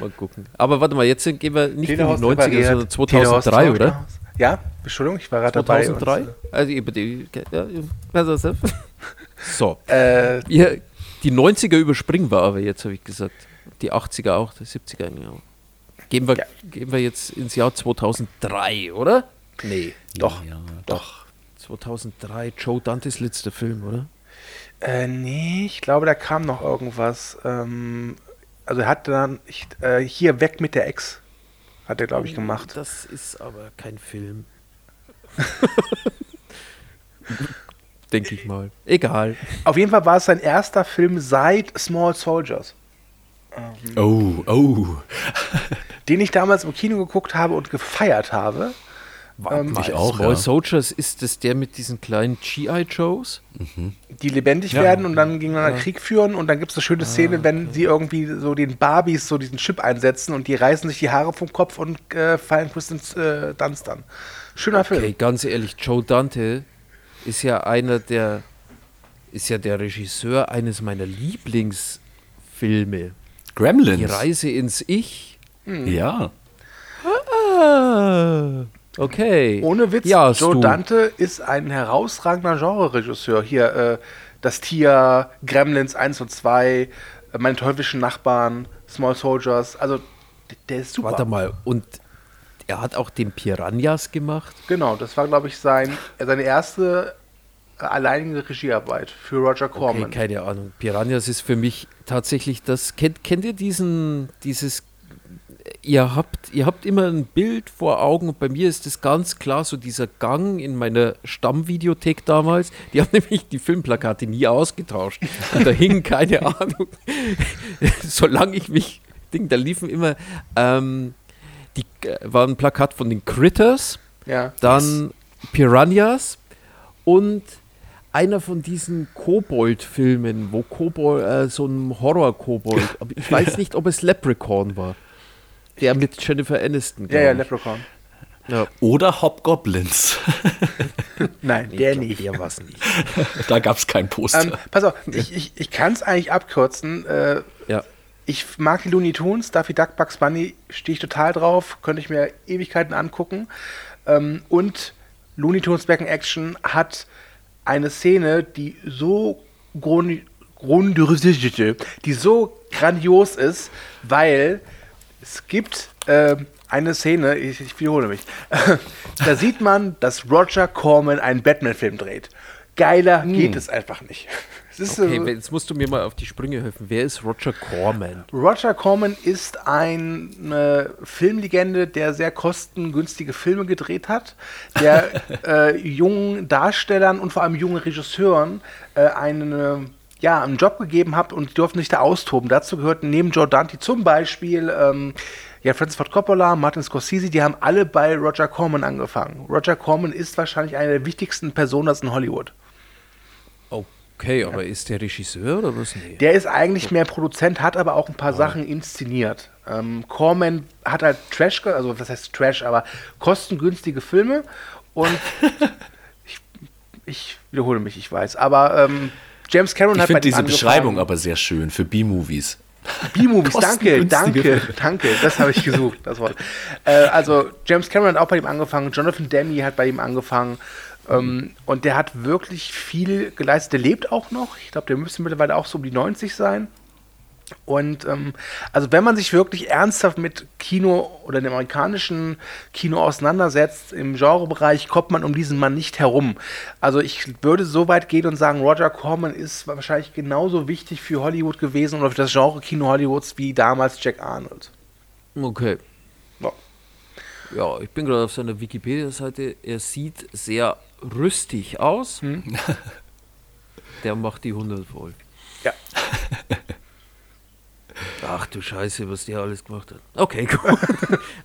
Mal gucken. Aber warte mal, jetzt sind- gehen wir nicht in die Telehorst 90er, repariert, sondern Telehorst 2003, oder? Ja, Entschuldigung, ich war gerade dabei. 2003? und, Also über die. Ja, so. Äh, Ja, die 90er überspringen wir aber jetzt, habe ich gesagt. Die 80er auch, die 70er. Ja. Gehen, wir, Ja. gehen wir jetzt ins Jahr 2003, oder? Nee. doch. Ja, doch. 2003, Joe Dantes letzter Film, oder? Äh, nee, ich glaube, da kam noch irgendwas. Ähm, also er hat dann ich, äh, hier weg mit der Ex. Hat er, glaube ich, gemacht. Das ist aber kein Film. Denke ich mal. Egal. Auf jeden Fall war es sein erster Film seit Small Soldiers, Oh, oh. den ich damals im Kino geguckt habe und gefeiert habe. Ähm, Ich auch, Small ja. Soldiers, ist das der mit diesen kleinen G.I. Joes? die lebendig Ja. werden und dann gegeneinander Krieg führen. Und dann gibt es eine Ah, schöne Szene, wenn sie irgendwie so den Barbies so diesen Chip einsetzen und die reißen sich die Haare vom Kopf und äh, fallen Kristen äh, Dunst dann. Schöner Film. Okay, ganz ehrlich, Joe Dante ist ja einer der, ist ja der Regisseur eines meiner Lieblingsfilme. Die Gremlins. Reise ins Ich. Ja. Ah, okay. Ohne Witz, ja, Joe Stu. Dante ist ein herausragender Genre-Regisseur. Hier, äh, Das Tier, Gremlins 1 und 2, äh, Meine teuflischen Nachbarn, Small Soldiers. Also, der ist super. Warte mal, und er hat auch den Piranhas gemacht? Genau, das war, glaube ich, sein, seine erste äh, alleinige Regiearbeit für Roger Okay, Corman. keine Ahnung. Piranhas ist für mich tatsächlich das. Kennt, kennt ihr diesen, dieses. Ihr habt, ihr habt immer ein Bild vor Augen und bei mir ist es ganz klar so dieser Gang in meiner Stammvideothek damals. Die haben nämlich die Filmplakate nie ausgetauscht. Und da hingen keine Ahnung. Solange ich mich. Ding, da liefen immer. Ähm, die äh, war ein Plakat von den Critters ja. dann Piranhas und einer von diesen Kobold-Filmen, wo Kobold, äh, so ein Horror-Kobold, ich weiß nicht, ob es Leprechaun war. Der mit Jennifer Aniston. ja, ja. Leprechaun. ja. Oder Hobgoblins. Nein, Nee, der ich glaub, nicht. Der war's nicht. da gab es kein Poster. Ähm, pass auf, ich, ich, ich kann es eigentlich abkürzen. Äh, Ja. Ich mag die Looney Tunes, Daffy Duck, Bugs Bunny, stehe ich total drauf, könnte ich mir Ewigkeiten angucken. Ähm, und Looney Tunes Back in Action hat eine Szene, die so grund, grund, die so grandios ist, weil es gibt ähm, eine Szene, ich, ich wiederhole mich, da sieht man, dass Roger Corman einen Batman-Film dreht. Geiler geht es einfach nicht. Es Okay, äh, jetzt musst du mir mal auf die Sprünge helfen. Wer ist Roger Corman? Roger Corman ist eine Filmlegende, der sehr kostengünstige Filme gedreht hat, der äh, jungen Darstellern und vor allem jungen Regisseuren äh, einen, äh, ja, einen Job gegeben hat und die durften sich da austoben. Dazu gehörten neben Joe Dante zum Beispiel ähm, ja, Francis Ford Coppola, Martin Scorsese, die haben alle bei Roger Corman angefangen. Roger Corman ist wahrscheinlich eine der wichtigsten Personen in Hollywood. Okay, aber ist der Regisseur oder was? Nee. Der ist eigentlich mehr Produzent, hat aber auch ein paar Sachen inszeniert. Ähm, Corman hat halt Trash, also was heißt Trash, aber kostengünstige Filme und ich, ich wiederhole mich, ich weiß, aber ähm, James Cameron Ich hat finde bei ihm diese Beschreibung aber sehr schön für B-Movies. B-Movies, danke, danke, danke, das habe ich gesucht, das Wort. Äh, also James Cameron hat auch bei ihm angefangen, Jonathan Demme hat bei ihm angefangen ähm, und der hat wirklich viel geleistet. Der lebt auch noch, ich glaube, der müsste mittlerweile auch so um die 90 sein. Und ähm, also wenn man sich wirklich ernsthaft mit Kino oder dem amerikanischen Kino auseinandersetzt, im Genrebereich kommt man um diesen Mann nicht herum. Also ich würde so weit gehen und sagen, Roger Corman ist wahrscheinlich genauso wichtig für Hollywood gewesen oder für das Genre Kino Hollywoods wie damals Jack Arnold. Okay. Ja. Ja, ich bin gerade auf seiner Wikipedia-Seite. Er sieht sehr rüstig aus. Der macht die 100 voll. Ja. Ach du Scheiße, was der alles gemacht hat. Okay, gut.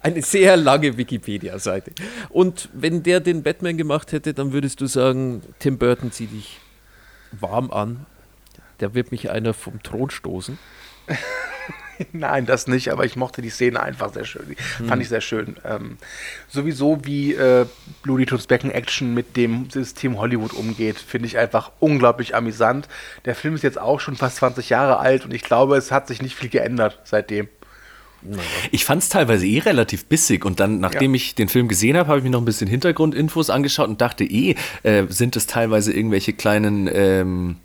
Eine sehr lange Wikipedia-Seite. Und wenn der den Batman gemacht hätte, dann würdest du sagen, Tim Burton zieh dich warm an. Der wird mich einer vom Thron stoßen. Nein, das nicht, aber ich mochte die Szene einfach sehr schön. Hm. Fand ich sehr schön. Ähm, sowieso wie äh, Looney Tunes Becken Action mit dem System Hollywood umgeht, finde ich einfach unglaublich amüsant. Der Film ist jetzt auch schon fast 20 Jahre alt und ich glaube, es hat sich nicht viel geändert seitdem. Ich fand es teilweise eh relativ bissig und dann, nachdem Ja. ich den Film gesehen habe, habe ich mir noch ein bisschen Hintergrundinfos angeschaut und dachte eh, äh, sind es teilweise irgendwelche kleinen ähm,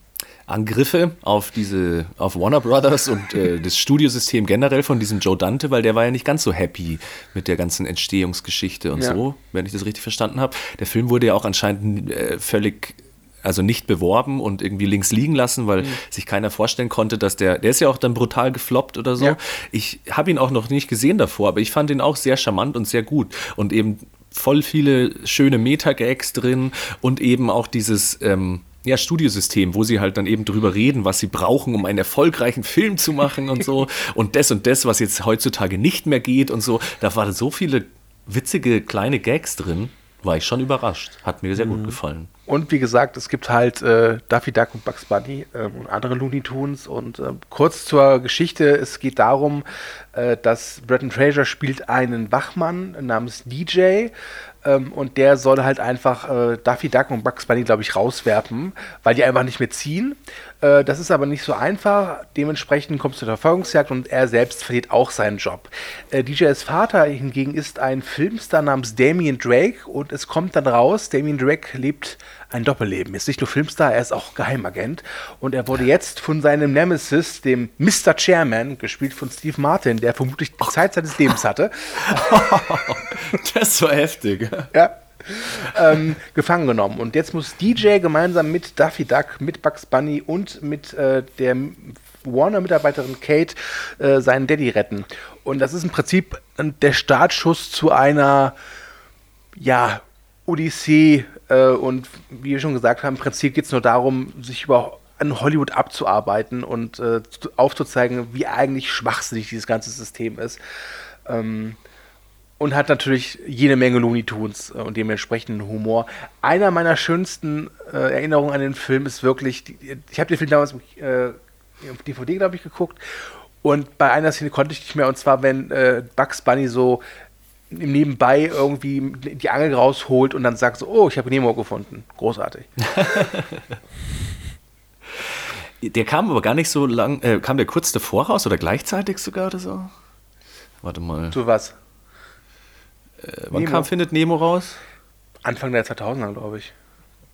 Angriffe auf diese, auf Warner Brothers und äh, das Studiosystem generell von diesem Joe Dante, weil der war ja nicht ganz so happy mit der ganzen Entstehungsgeschichte und Ja. so, wenn ich das richtig verstanden habe. Der Film wurde ja auch anscheinend äh, völlig also nicht beworben und irgendwie links liegen lassen, weil Mhm. sich keiner vorstellen konnte, dass der, der ist ja auch dann brutal gefloppt oder so. Ja. Ich habe ihn auch noch nicht gesehen davor, aber ich fand ihn auch sehr charmant und sehr gut und eben voll viele schöne Meta-Gags drin und eben auch dieses ähm, ja, Studiosystem, wo sie halt dann eben drüber reden, was sie brauchen, um einen erfolgreichen Film zu machen und so und das und das, was jetzt heutzutage nicht mehr geht und so. Da waren so viele witzige kleine Gags drin, war ich schon überrascht. Hat mir sehr gut gefallen. Und wie gesagt, es gibt halt äh, Daffy Duck und Bugs Bunny ähm, und andere Looney Tunes. Und äh, kurz zur Geschichte: Es geht darum, äh, dass Bretton Fraser spielt einen Wachmann namens DJ. Ähm, und der soll halt einfach äh, Daffy Duck und Bugs Bunny, glaube ich, rauswerfen, weil die einfach nicht mehr ziehen. Äh, das ist aber nicht so einfach. Dementsprechend kommt es zur Verfolgungsjagd und er selbst verliert auch seinen Job. Äh, DJs Vater hingegen ist ein Filmstar namens Damien Drake und es kommt dann raus, Damien Drake lebt ein Doppelleben. Ist nicht nur Filmstar, er ist auch Geheimagent. Und er wurde jetzt von seinem Nemesis, dem Mr. Chairman, gespielt von Steve Martin, der vermutlich die Zeit seines Lebens hatte, Das war heftig. ja, ähm, gefangen genommen. Und jetzt muss DJ gemeinsam mit Daffy Duck, mit Bugs Bunny und mit äh, der Warner-Mitarbeiterin Kate äh, seinen Daddy retten. Und das ist im Prinzip der Startschuss zu einer, ja, Odyssee. Äh, und wie wir schon gesagt haben, im Prinzip geht es nur darum, sich über an Hollywood abzuarbeiten und äh, zu- aufzuzeigen, wie eigentlich schwachsinnig dieses ganze System ist. Ähm, und hat natürlich jede Menge Looney Tunes äh, und dementsprechenden Humor. Einer meiner schönsten äh, Erinnerungen an den Film ist wirklich, die, ich habe den Film damals äh, auf DVD, glaube ich, geguckt und bei einer Szene konnte ich nicht mehr, und zwar wenn äh, Bugs Bunny so im Nebenbei irgendwie die Angel rausholt und dann sagt so, oh, ich habe Nemo gefunden. Großartig. Der kam aber gar nicht so lang, äh, kam der kurz davor raus oder gleichzeitig sogar oder so? Warte mal. Zu was? Wann Nemo. kam Findet Nemo raus? Anfang der 2000er, glaube ich.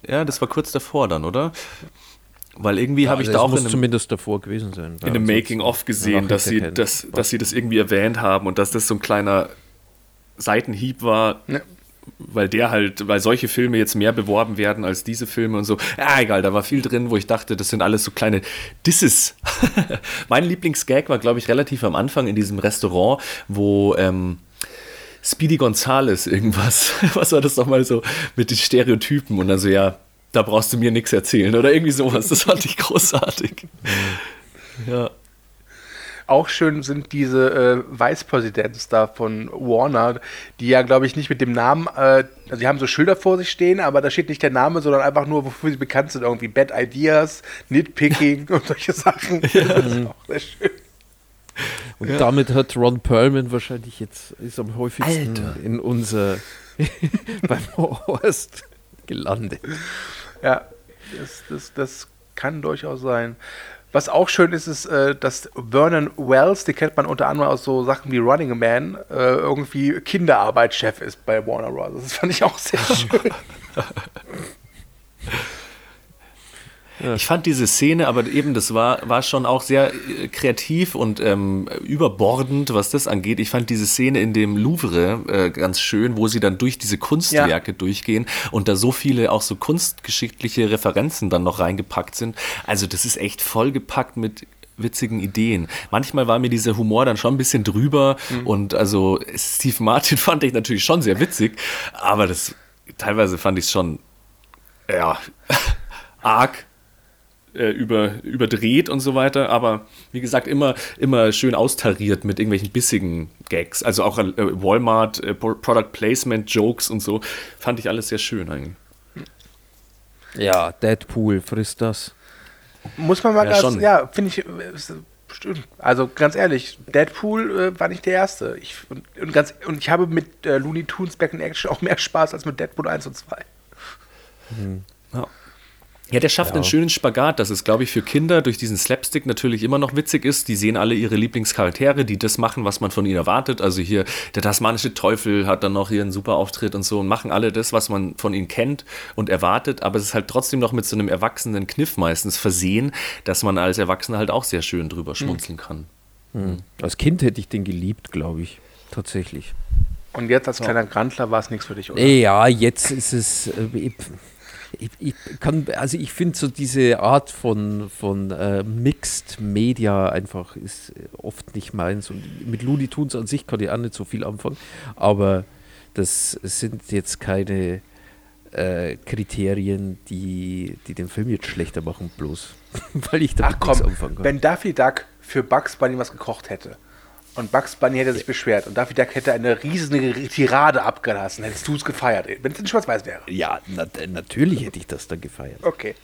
Ja, das war kurz davor dann, oder? Weil irgendwie habe ich Also da es auch muss in einem, zumindest davor gewesen sein. in einem Making-of gesehen, dass sie, das, dass sie das irgendwie erwähnt haben und dass das so ein kleiner Seitenhieb war, Ne. weil der halt, weil solche Filme jetzt mehr beworben werden als diese Filme und so. Ja, egal, da war viel drin, wo ich dachte, das sind alles so kleine Disses. mein Lieblingsgag war, glaube ich, relativ am Anfang in diesem Restaurant, wo ähm, Speedy Gonzales irgendwas, was war das nochmal so mit den Stereotypen und dann so, ja, da brauchst du mir nichts erzählen oder irgendwie sowas. Das fand ich großartig. Ja. Auch schön sind diese äh, Vice-Presidents da von Warner, die ja, glaube ich, nicht mit dem Namen, äh, also die haben so Schilder vor sich stehen, aber da steht nicht der Name, sondern einfach nur, wofür sie bekannt sind. Irgendwie Bad Ideas, Nitpicking und solche Sachen. Das ist auch sehr schön. Und damit hat Ron Perlman wahrscheinlich jetzt ist am häufigsten Alter. in unser beim Horst gelandet. Ja, das, das, das kann durchaus sein. Was auch schön ist, ist, äh, dass Vernon Wells, den kennt man unter anderem aus so Sachen wie Running Man, äh, irgendwie Kinderarbeitschef ist bei Warner Bros. Das fand ich auch sehr schön. Ich fand diese Szene, aber eben, das war, war schon auch sehr äh, kreativ und ähm, überbordend, was das angeht. Ich fand diese Szene in dem Louvre äh, ganz schön, wo sie dann durch diese Kunstwerke durchgehen und da so viele auch so kunstgeschichtliche Referenzen dann noch reingepackt sind. Also das ist echt vollgepackt mit witzigen Ideen. Manchmal war mir dieser Humor dann schon ein bisschen drüber und also Steve Martin fand ich natürlich schon sehr witzig, aber das teilweise fand ich es schon ja arg äh, über, überdreht und so weiter, aber wie gesagt, immer, immer schön austariert mit irgendwelchen bissigen Gags. Also auch äh, Walmart, äh, Pro- Product Placement, Jokes und so. Fand ich alles sehr schön eigentlich. Ja, Deadpool frisst das. Muss man mal Ja, ganz, ja, finde ich, stimmt. Also ganz ehrlich, Deadpool äh, war nicht der erste. Ich, und, und, ganz, und ich habe mit äh, Looney Tunes Back in Action auch mehr Spaß als mit Deadpool 1 und 2. Ja. Ja, der schafft einen schönen Spagat, dass es, glaube ich, für Kinder durch diesen Slapstick natürlich immer noch witzig ist. Die sehen alle ihre Lieblingscharaktere, die das machen, was man von ihnen erwartet. Also hier, der tasmanische Teufel hat dann noch hier einen super Auftritt und so und machen alle das, was man von ihnen kennt und erwartet. Aber es ist halt trotzdem noch mit so einem erwachsenen Kniff meistens versehen, dass man als Erwachsener halt auch sehr schön drüber schmunzeln kann. Als Kind hätte ich den geliebt, glaube ich. Tatsächlich. Und jetzt als kleiner Grantler war es nichts für dich, oder? Ja, jetzt ist es. Äh, ich, kann, also ich finde so diese Art von, von äh, Mixed Media einfach ist äh, oft nicht meins. Und mit Looney Tunes an sich kann ich auch nicht so viel anfangen. Aber das sind jetzt keine äh, Kriterien, die, die den Film jetzt schlechter machen, bloß weil ich damit Ach komm, nichts anfangen kann. wenn Daffy Duck für Bugs Bunny was gekocht hätte und Bugs Bunny hätte sich beschwert und Daffy Duck hätte eine riesige Tirade abgelassen, hättest du es gefeiert, wenn es in Schwarz-Weiß wäre. ja, na, natürlich hätte ich das dann gefeiert. Okay.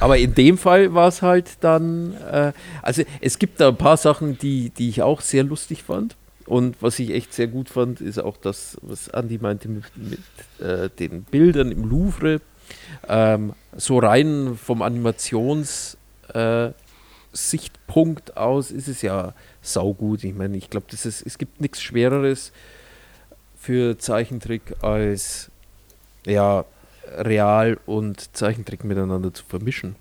Aber in dem Fall war es halt dann, äh, also es gibt da ein paar Sachen, die, die ich auch sehr lustig fand. Und was ich echt sehr gut fand, ist auch das, was Andi meinte mit, mit äh, den Bildern im Louvre. Ähm, so rein vom Animations äh, aus ist es ja saugut. Ich meine, ich glaube, es gibt nichts Schwereres für Zeichentrick als ja, Real und Zeichentrick miteinander zu vermischen.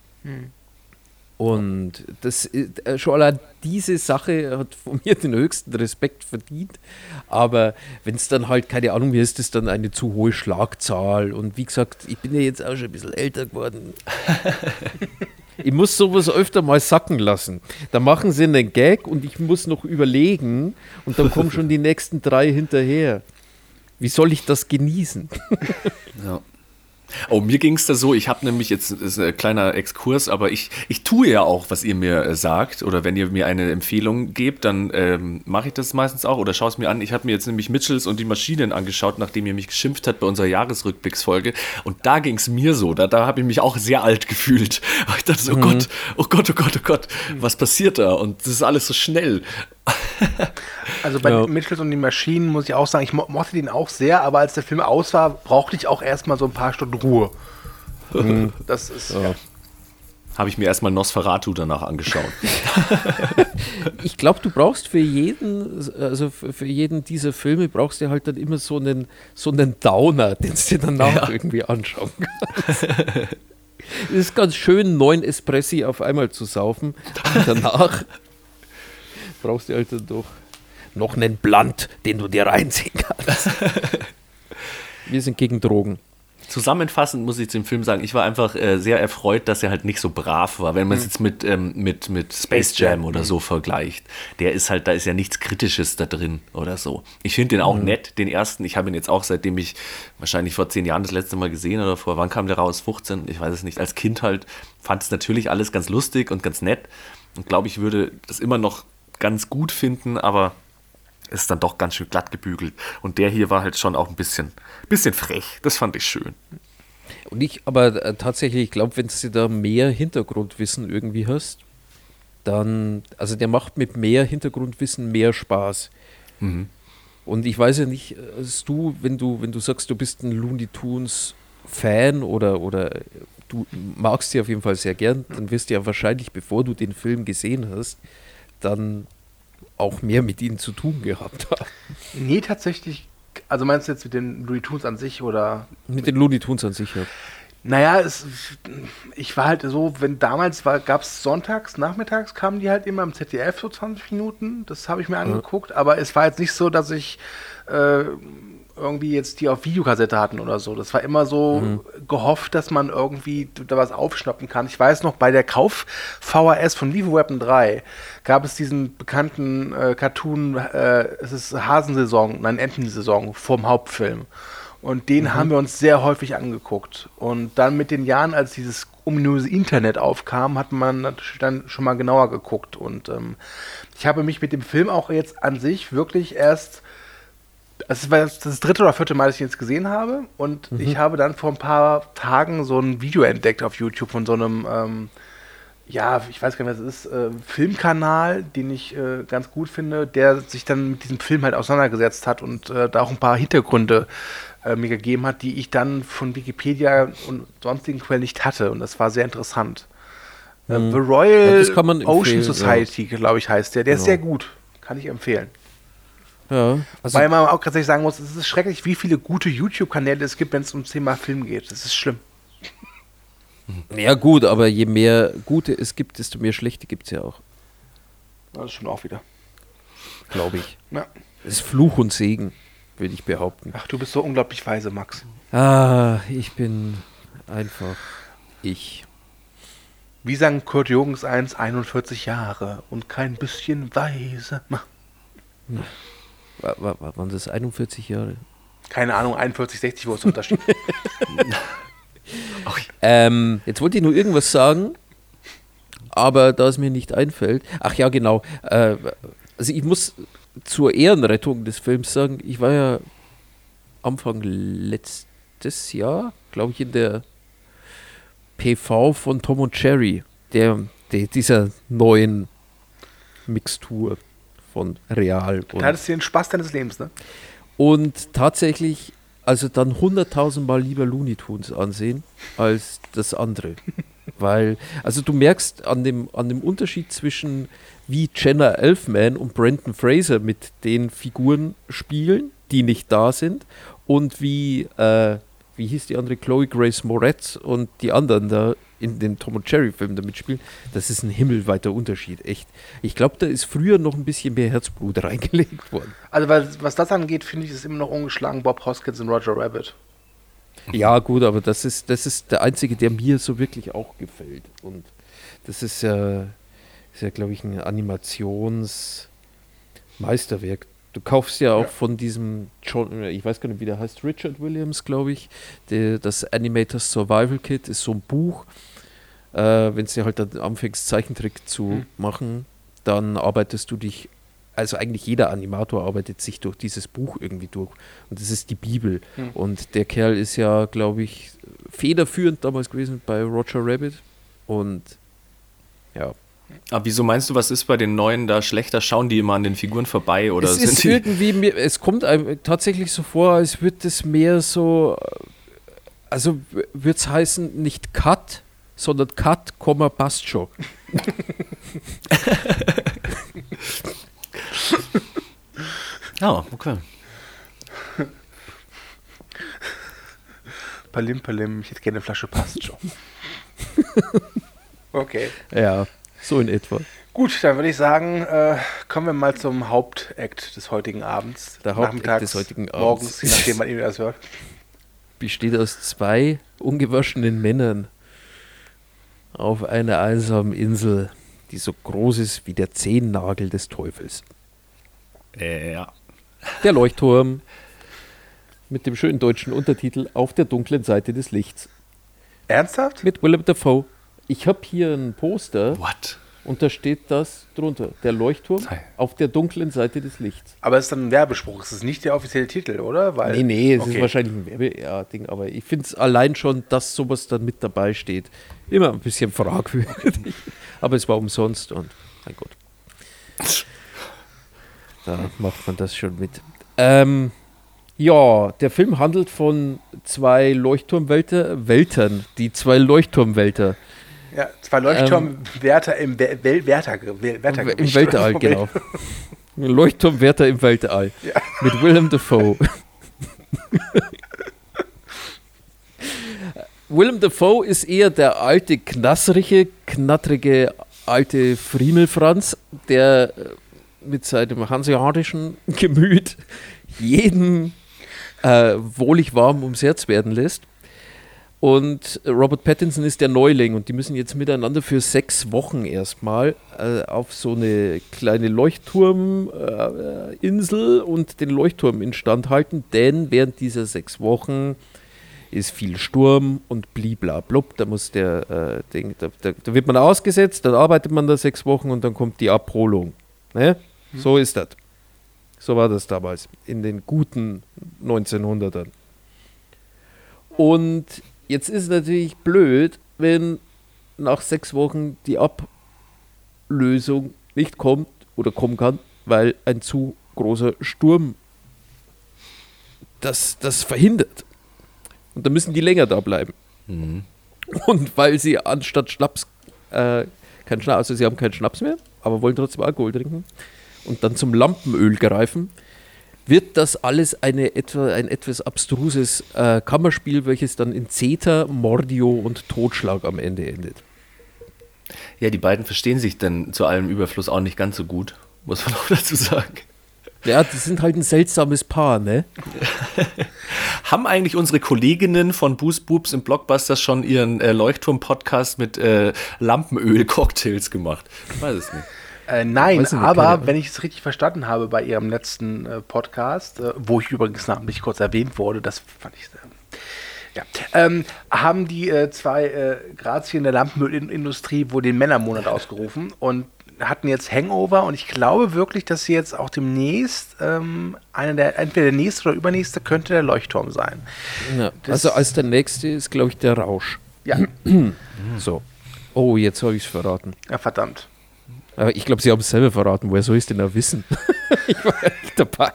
Und das äh, schon allein diese Sache hat von mir den höchsten Respekt verdient. Aber wenn es dann halt, keine Ahnung, wie ist das dann eine zu hohe Schlagzahl? Und wie gesagt, ich bin ja jetzt auch schon ein bisschen älter geworden. ich muss sowas öfter mal sacken lassen. Da machen sie einen Gag und ich muss noch überlegen und dann kommen schon die nächsten drei hinterher. Wie soll ich das genießen? Ja. Oh, mir ging es da so, ich habe nämlich jetzt, ist ein kleiner Exkurs, aber ich, ich tue ja auch, was ihr mir äh, sagt. Oder wenn ihr mir eine Empfehlung gebt, dann ähm, mache ich das meistens auch oder schaue es mir an. Ich habe mir jetzt nämlich Mitchells und die Maschinen angeschaut, nachdem ihr mich geschimpft habt bei unserer Jahresrückblicksfolge. Und da ging es mir so. Da, da habe ich mich auch sehr alt gefühlt. Ich dachte so, oh Gott, oh Gott, oh Gott, oh Gott, was passiert da? Und das ist alles so schnell. Also bei Ja. Mitchells und die Maschinen muss ich auch sagen, ich mo mochte den auch sehr, aber als der Film aus war, brauchte ich auch erstmal so ein paar Stunden Ruhe. Das ist. Ja. habe ich mir erstmal Nosferatu danach angeschaut. Ich glaube, du brauchst für jeden, also für für jeden dieser Filme brauchst du halt dann immer so einen, so einen Downer, den du dir danach Ja. irgendwie anschauen kannst. Es ist ganz schön, neun Espressi auf einmal zu saufen. Und danach brauchst du halt dann doch noch einen Blunt, den du dir reinziehen kannst. Wir sind gegen Drogen. Zusammenfassend muss ich zum Film sagen, ich war einfach äh, sehr erfreut, dass er halt nicht so brav war. Wenn man es jetzt mit, ähm, mit, mit Space Jam oder so vergleicht, der ist halt, da ist ja nichts Kritisches da drin oder so. Ich finde den auch nett, den ersten. Ich habe ihn jetzt auch, seitdem ich wahrscheinlich vor zehn Jahren das letzte Mal gesehen oder vor, wann kam der raus? 15? Ich weiß es nicht. Als Kind halt fand es natürlich alles ganz lustig und ganz nett und glaube ich würde das immer noch ganz gut finden, aber ist dann doch ganz schön glatt gebügelt. Und der hier war halt schon auch ein bisschen, bisschen frech. Das fand ich schön. Und ich, aber äh, tatsächlich, ich glaube, wenn du da mehr Hintergrundwissen irgendwie hast, dann, also der macht mit mehr Hintergrundwissen mehr Spaß. Und ich weiß ja nicht, du, wenn du, wenn du sagst, du bist ein Looney Tunes Fan oder, oder du magst sie auf jeden Fall sehr gern, dann wirst du ja wahrscheinlich, bevor du den Film gesehen hast, dann auch mehr mit ihnen zu tun gehabt haben. Nee, tatsächlich. Also meinst du jetzt mit den Looney Tunes an sich oder Mit den Looney Tunes an sich, ja. Naja, es, ich war halt so, wenn damals war, gab es sonntags, nachmittags kamen die halt immer im ZDF so 20 Minuten. Das habe ich mir angeguckt, aber es war jetzt nicht so, dass ich äh, irgendwie jetzt die auf Videokassette hatten oder so. Das war immer so gehofft, dass man irgendwie da was aufschnappen kann. Ich weiß noch, bei der Kauf VHS von Vivo Weapon 3 gab es diesen bekannten äh, Cartoon, äh, es ist Hasensaison, nein, Entensaison vorm Hauptfilm. Und den haben wir uns sehr häufig angeguckt. Und dann mit den Jahren, als dieses ominöse Internet aufkam, hat man natürlich dann schon mal genauer geguckt. Und ähm, ich habe mich mit dem Film auch jetzt an sich wirklich erst. Es war das dritte oder vierte Mal, dass ich ihn jetzt gesehen habe. Und ich habe dann vor ein paar Tagen so ein Video entdeckt auf YouTube von so einem, ähm, ja, ich weiß gar nicht, was es ist, äh, Filmkanal, den ich äh, ganz gut finde, der sich dann mit diesem Film halt auseinandergesetzt hat und äh, da auch ein paar Hintergründe äh, mir gegeben hat, die ich dann von Wikipedia und sonstigen Quellen nicht hatte. Und das war sehr interessant. Äh, The Royal Ja, das Ocean Society, glaube ich, heißt der. Der ist Genau. sehr gut. Kann ich empfehlen. Ja, also Weil man auch tatsächlich sagen muss, es ist schrecklich, wie viele gute YouTube-Kanäle es gibt, wenn es ums Thema Film geht. Das ist schlimm. Ja, gut, aber je mehr gute es gibt, desto mehr schlechte gibt es ja auch, Das stimmt auch wieder. glaube ich. Ja. Das ist Fluch und Segen, würde ich behaupten. Ach, du bist so unglaublich weise, Max. Ah, ich bin einfach ich. Wie sang Kurt Jürgens 1, 41 Jahre und kein bisschen weise. Wa- Waren das 41 Jahre? Keine Ahnung, 41, 60, wo ist der Unterschied? Ähm, jetzt wollte ich nur irgendwas sagen, aber da es mir nicht einfällt. Ach ja, genau. Äh, also ich muss zur Ehrenrettung des Films sagen, ich war ja Anfang letztes Jahr, glaube ich, in der PV von Tom und Jerry, der, der dieser neuen Mixtur von Real und Da hattest du den Spaß deines Lebens, ne? und tatsächlich, also dann 100.000 Mal lieber Looney Tunes ansehen als das andere. Weil, also du merkst an dem, an dem Unterschied zwischen wie Jenna Elfman und Brandon Fraser mit den Figuren spielen, die nicht da sind, und wie, äh, wie hieß die andere, Chloe Grace Moretz und die anderen da in den Tom und Jerry Filmen da mitspielen, das ist ein himmelweiter Unterschied, echt. Ich glaube, da ist früher noch ein bisschen mehr Herzblut reingelegt worden. Also, was, was das angeht, finde ich, ist immer noch ungeschlagen Bob Hoskins und Roger Rabbit. Ja, gut, aber das ist, das ist der einzige, der mir so wirklich auch gefällt. Und das ist ja, ist ja glaube ich, ein Animationsmeisterwerk. Du kaufst ja auch Ja. von diesem John, ich weiß gar nicht, wie der heißt, Richard Williams, glaube ich. Der, das Animators Survival Kit ist so ein Buch. Äh, Wenn du halt dann anfängst, Zeichentrick zu Mhm. machen, dann arbeitest du dich, also eigentlich jeder Animator arbeitet sich durch dieses Buch irgendwie durch. Und das ist die Bibel. Mhm. Und der Kerl ist ja, glaube ich, federführend damals gewesen bei Roger Rabbit. Und ja. Aber wieso meinst du, was ist bei den neuen da schlechter? Schauen die immer an den Figuren vorbei oder es sind ist irgendwie, es kommt einem tatsächlich so vor, als würde es mehr so, also würde es heißen, nicht Cut, sondern Cut, Komma, passt schon. Ja, okay. Palim, Palim, ich hätte gerne eine Flasche passt schon. okay. Ja, so in etwa. Gut, dann würde ich sagen, äh, kommen wir mal zum Hauptakt des heutigen Abends. Der Hauptakt des heutigen Abends. Morgens, je nachdem, wann ihr das hört. Besteht aus zwei ungewaschenen Männern auf einer einsamen Insel, die so groß ist wie der Zehennagel des Teufels. Äh, ja. Der Leuchtturm mit dem schönen deutschen Untertitel Auf der dunklen Seite des Lichts Ernsthaft? mit Willem Dafoe. Ich habe hier ein Poster What? und da steht das drunter. Der Leuchtturm Sei- auf der dunklen Seite des Lichts. Aber es ist dann ein Werbespruch. Es ist nicht der offizielle Titel, oder? Weil, Nee, nee, es okay. ist wahrscheinlich ein Werbe-Ding, aber ich finde es allein schon, dass sowas dann mit dabei steht, immer ein bisschen fragwürdig. aber es war umsonst und mein Gott. Da macht man das schon mit. Ähm, ja, der Film handelt von zwei Leuchtturmwälter, Weltern, die zwei Leuchtturmwälter Ja, zwei Leuchtturmwärter im We Wel Wärter, Wel Wärter im Weltall, genau. Leuchtturmwärter im Weltall Ja. mit Willem Dafoe. Willem Dafoe ist eher der alte, knasserige, knattrige alte Friemelfranz, der äh, mit seinem hanseatischen Gemüt jeden äh, wohlig warm ums Herz werden lässt. Und Robert Pattinson ist der Neuling und die müssen jetzt miteinander für sechs Wochen erstmal äh, auf so eine kleine Leuchtturminsel äh, Insel und den Leuchtturm instand halten, denn während dieser sechs Wochen ist viel Sturm und bliblablub. Da muss der äh, Ding, da, da, wird man ausgesetzt, dann arbeitet man da sechs Wochen und dann kommt die Abholung. Ne? So ist das. So war das damals in den guten 1900ern. Und jetzt ist es natürlich blöd, wenn nach sechs Wochen die Ablösung nicht kommt oder kommen kann, weil ein zu großer Sturm das, das verhindert. Und dann müssen die länger da bleiben. Und weil sie anstatt Schnaps, äh, kein Schnaps, also sie haben keinen Schnaps mehr, aber wollen trotzdem Alkohol trinken und dann zum Lampenöl greifen, wird das alles eine etwa, ein etwas abstruses äh, Kammerspiel, welches dann in Zeta, Mordio und Totschlag am Ende endet. Ja, die beiden verstehen sich dann zu allem Überfluss auch nicht ganz so gut, muss man auch dazu sagen. Ja, die sind halt ein seltsames Paar, ne? Haben eigentlich unsere Kolleginnen von Boost Boobs im Blockbusters schon ihren äh, Leuchtturm-Podcast mit äh, Lampenöl-Cocktails gemacht? Ich weiß es nicht. Äh, nein, nicht, keine aber Ahnung. wenn ich es richtig verstanden habe bei ihrem letzten äh, Podcast, äh, wo ich übrigens namentlich kurz erwähnt wurde, das fand ich sehr. Ja, ähm, haben die äh, zwei äh, Grazien der Lampenölindustrie wohl den Männermonat ausgerufen und hatten jetzt Hangover und ich glaube wirklich, dass sie jetzt auch demnächst ähm, einer der, entweder der nächste oder übernächste könnte der Leuchtturm sein. Ja, also als der nächste ist, glaube ich, der Rausch. Ja, So. Oh, jetzt habe ich es verraten. ja verdammt. Aber ich glaube, sie haben es selber verraten. Woher soll ich es denn da wissen? ich war ja nicht dabei.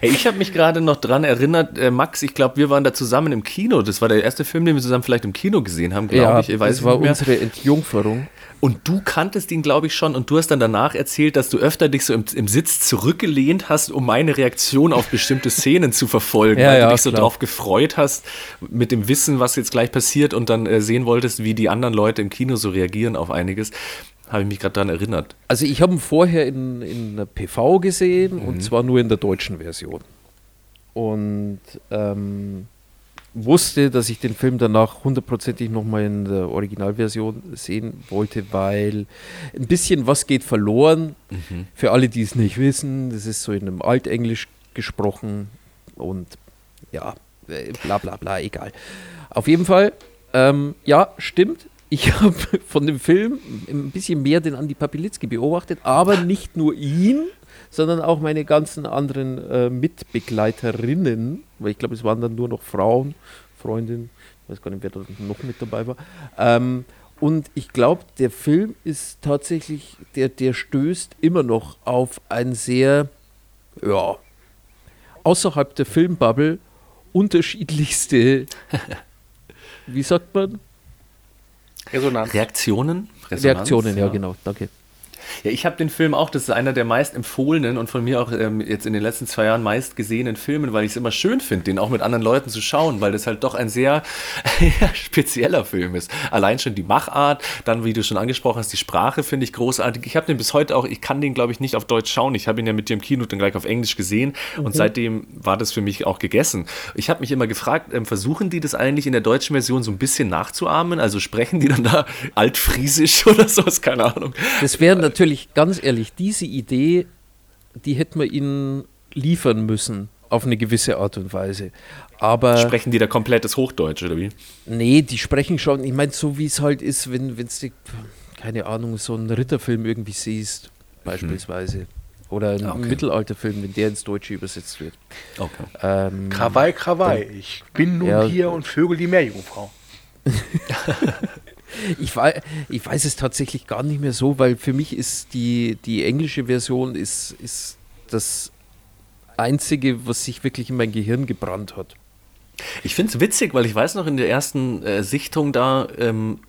Hey, ich habe mich gerade noch dran erinnert, äh, Max, ich glaube, wir waren da zusammen im Kino. Das war der erste Film, den wir zusammen vielleicht im Kino gesehen haben, glaube Ja, ich. ich. Weiß das war nicht mehr. unsere Entjungferung. Und du kanntest ihn, glaube ich, schon. Und du hast dann danach erzählt, dass du öfter dich so im, im Sitz zurückgelehnt hast, um meine Reaktion auf bestimmte Szenen zu verfolgen, Ja, weil ja, du dich so klar. drauf gefreut hast, mit dem Wissen, was jetzt gleich passiert und dann äh, sehen wolltest, wie die anderen Leute im Kino so reagieren auf einiges. Habe ich mich gerade daran erinnert. Also ich habe ihn vorher in, in der PV gesehen und zwar nur in der deutschen Version. Und ähm, wusste, dass ich den Film danach hundertprozentig nochmal in der Originalversion sehen wollte, weil ein bisschen was geht verloren. Für alle, die es nicht wissen, das ist so in einem Altenglisch gesprochen und ja, äh, bla bla bla, egal. Auf jeden Fall, ähm, ja, stimmt. Ich habe von dem Film ein bisschen mehr den Andi Papilitzki beobachtet, aber nicht nur ihn, sondern auch meine ganzen anderen äh, Mitbegleiterinnen, weil ich glaube, es waren dann nur noch Frauen, Freundinnen, ich weiß gar nicht, wer da noch mit dabei war. Ähm, und ich glaube, der Film ist tatsächlich, der, der stößt immer noch auf ein sehr, ja, außerhalb der Filmbubble unterschiedlichste, wie sagt man, Resonanz. Reaktionen? Resonanz, Reaktionen, ja, genau, danke. Ja, ich habe den Film auch, das ist einer der meist empfohlenen und von mir auch ähm, jetzt in den letzten zwei Jahren meist gesehenen Filmen, weil ich es immer schön finde, den auch mit anderen Leuten zu schauen, weil das halt doch ein sehr spezieller Film ist. Allein schon die Machart, dann, wie du schon angesprochen hast, die Sprache finde ich großartig. Ich habe den bis heute auch, ich kann den, glaube ich, nicht auf Deutsch schauen. Ich habe ihn ja mit dir im Kino dann gleich auf Englisch gesehen und seitdem war das für mich auch gegessen. Ich habe mich immer gefragt, ähm, versuchen die das eigentlich in der deutschen Version so ein bisschen nachzuahmen? Also sprechen die dann da altfriesisch oder sowas? Keine Ahnung. Das wäre natürlich, ganz ehrlich, diese Idee, die hätten wir ihnen liefern müssen, auf eine gewisse Art und Weise. Aber Sprechen die da komplettes Hochdeutsch oder wie? nee, die sprechen schon, ich meine, so wie es halt ist, wenn wenn du, keine Ahnung, so einen Ritterfilm irgendwie siehst, beispielsweise. Oder einen Okay. Mittelalterfilm, wenn der ins Deutsche übersetzt wird. Okay. Ähm, Krawall, Krawall. Ich bin nun Ja. hier und vögel die Meerjungfrau. Ich, wei- ich weiß es tatsächlich gar nicht mehr so, weil für mich ist die, die englische Version ist, ist das Einzige, was sich wirklich in mein Gehirn gebrannt hat. Ich finde es witzig, weil ich weiß noch in der ersten äh, Sichtung da, ähm,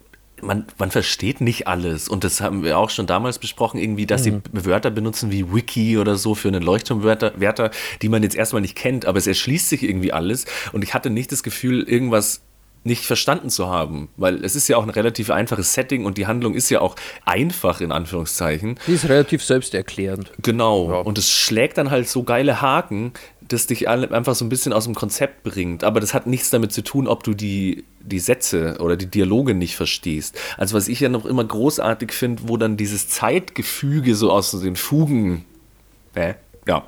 man, man versteht nicht alles. Und das haben wir auch schon damals besprochen, irgendwie, dass sie Wörter benutzen wie Wiki oder so für einen Leuchtturmwörter, Wörter, die man jetzt erstmal nicht kennt, aber es erschließt sich irgendwie alles. Und ich hatte nicht das Gefühl, irgendwas nicht verstanden zu haben, weil es ist ja auch ein relativ einfaches Setting und die Handlung ist ja auch einfach in Anführungszeichen. Die ist relativ selbsterklärend. Genau. Ja. Und es schlägt dann halt so geile Haken, dass dich alle einfach so ein bisschen aus dem Konzept bringt. Aber das hat nichts damit zu tun, ob du die, die Sätze oder die Dialoge nicht verstehst. Also was ich ja noch immer großartig finde, wo dann dieses Zeitgefüge so aus den Fugen äh, ja,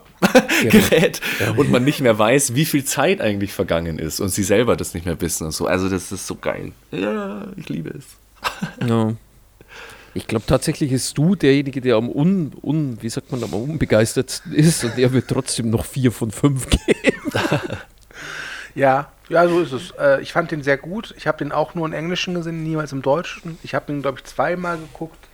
gerät und man nicht mehr weiß, wie viel Zeit eigentlich vergangen ist und sie selber das nicht mehr wissen und so. Also das ist so geil. Ja, ich liebe es. Ja. Ich glaube tatsächlich ist du derjenige, der am un, un wie sagt man, am unbegeistertsten ist und der wird trotzdem noch vier von fünf geben. Ja, ja, so ist es. Äh, ich fand den sehr gut. Ich habe den auch nur in Englischen gesehen, niemals im Deutschen. Ich habe den, glaube ich, zweimal geguckt.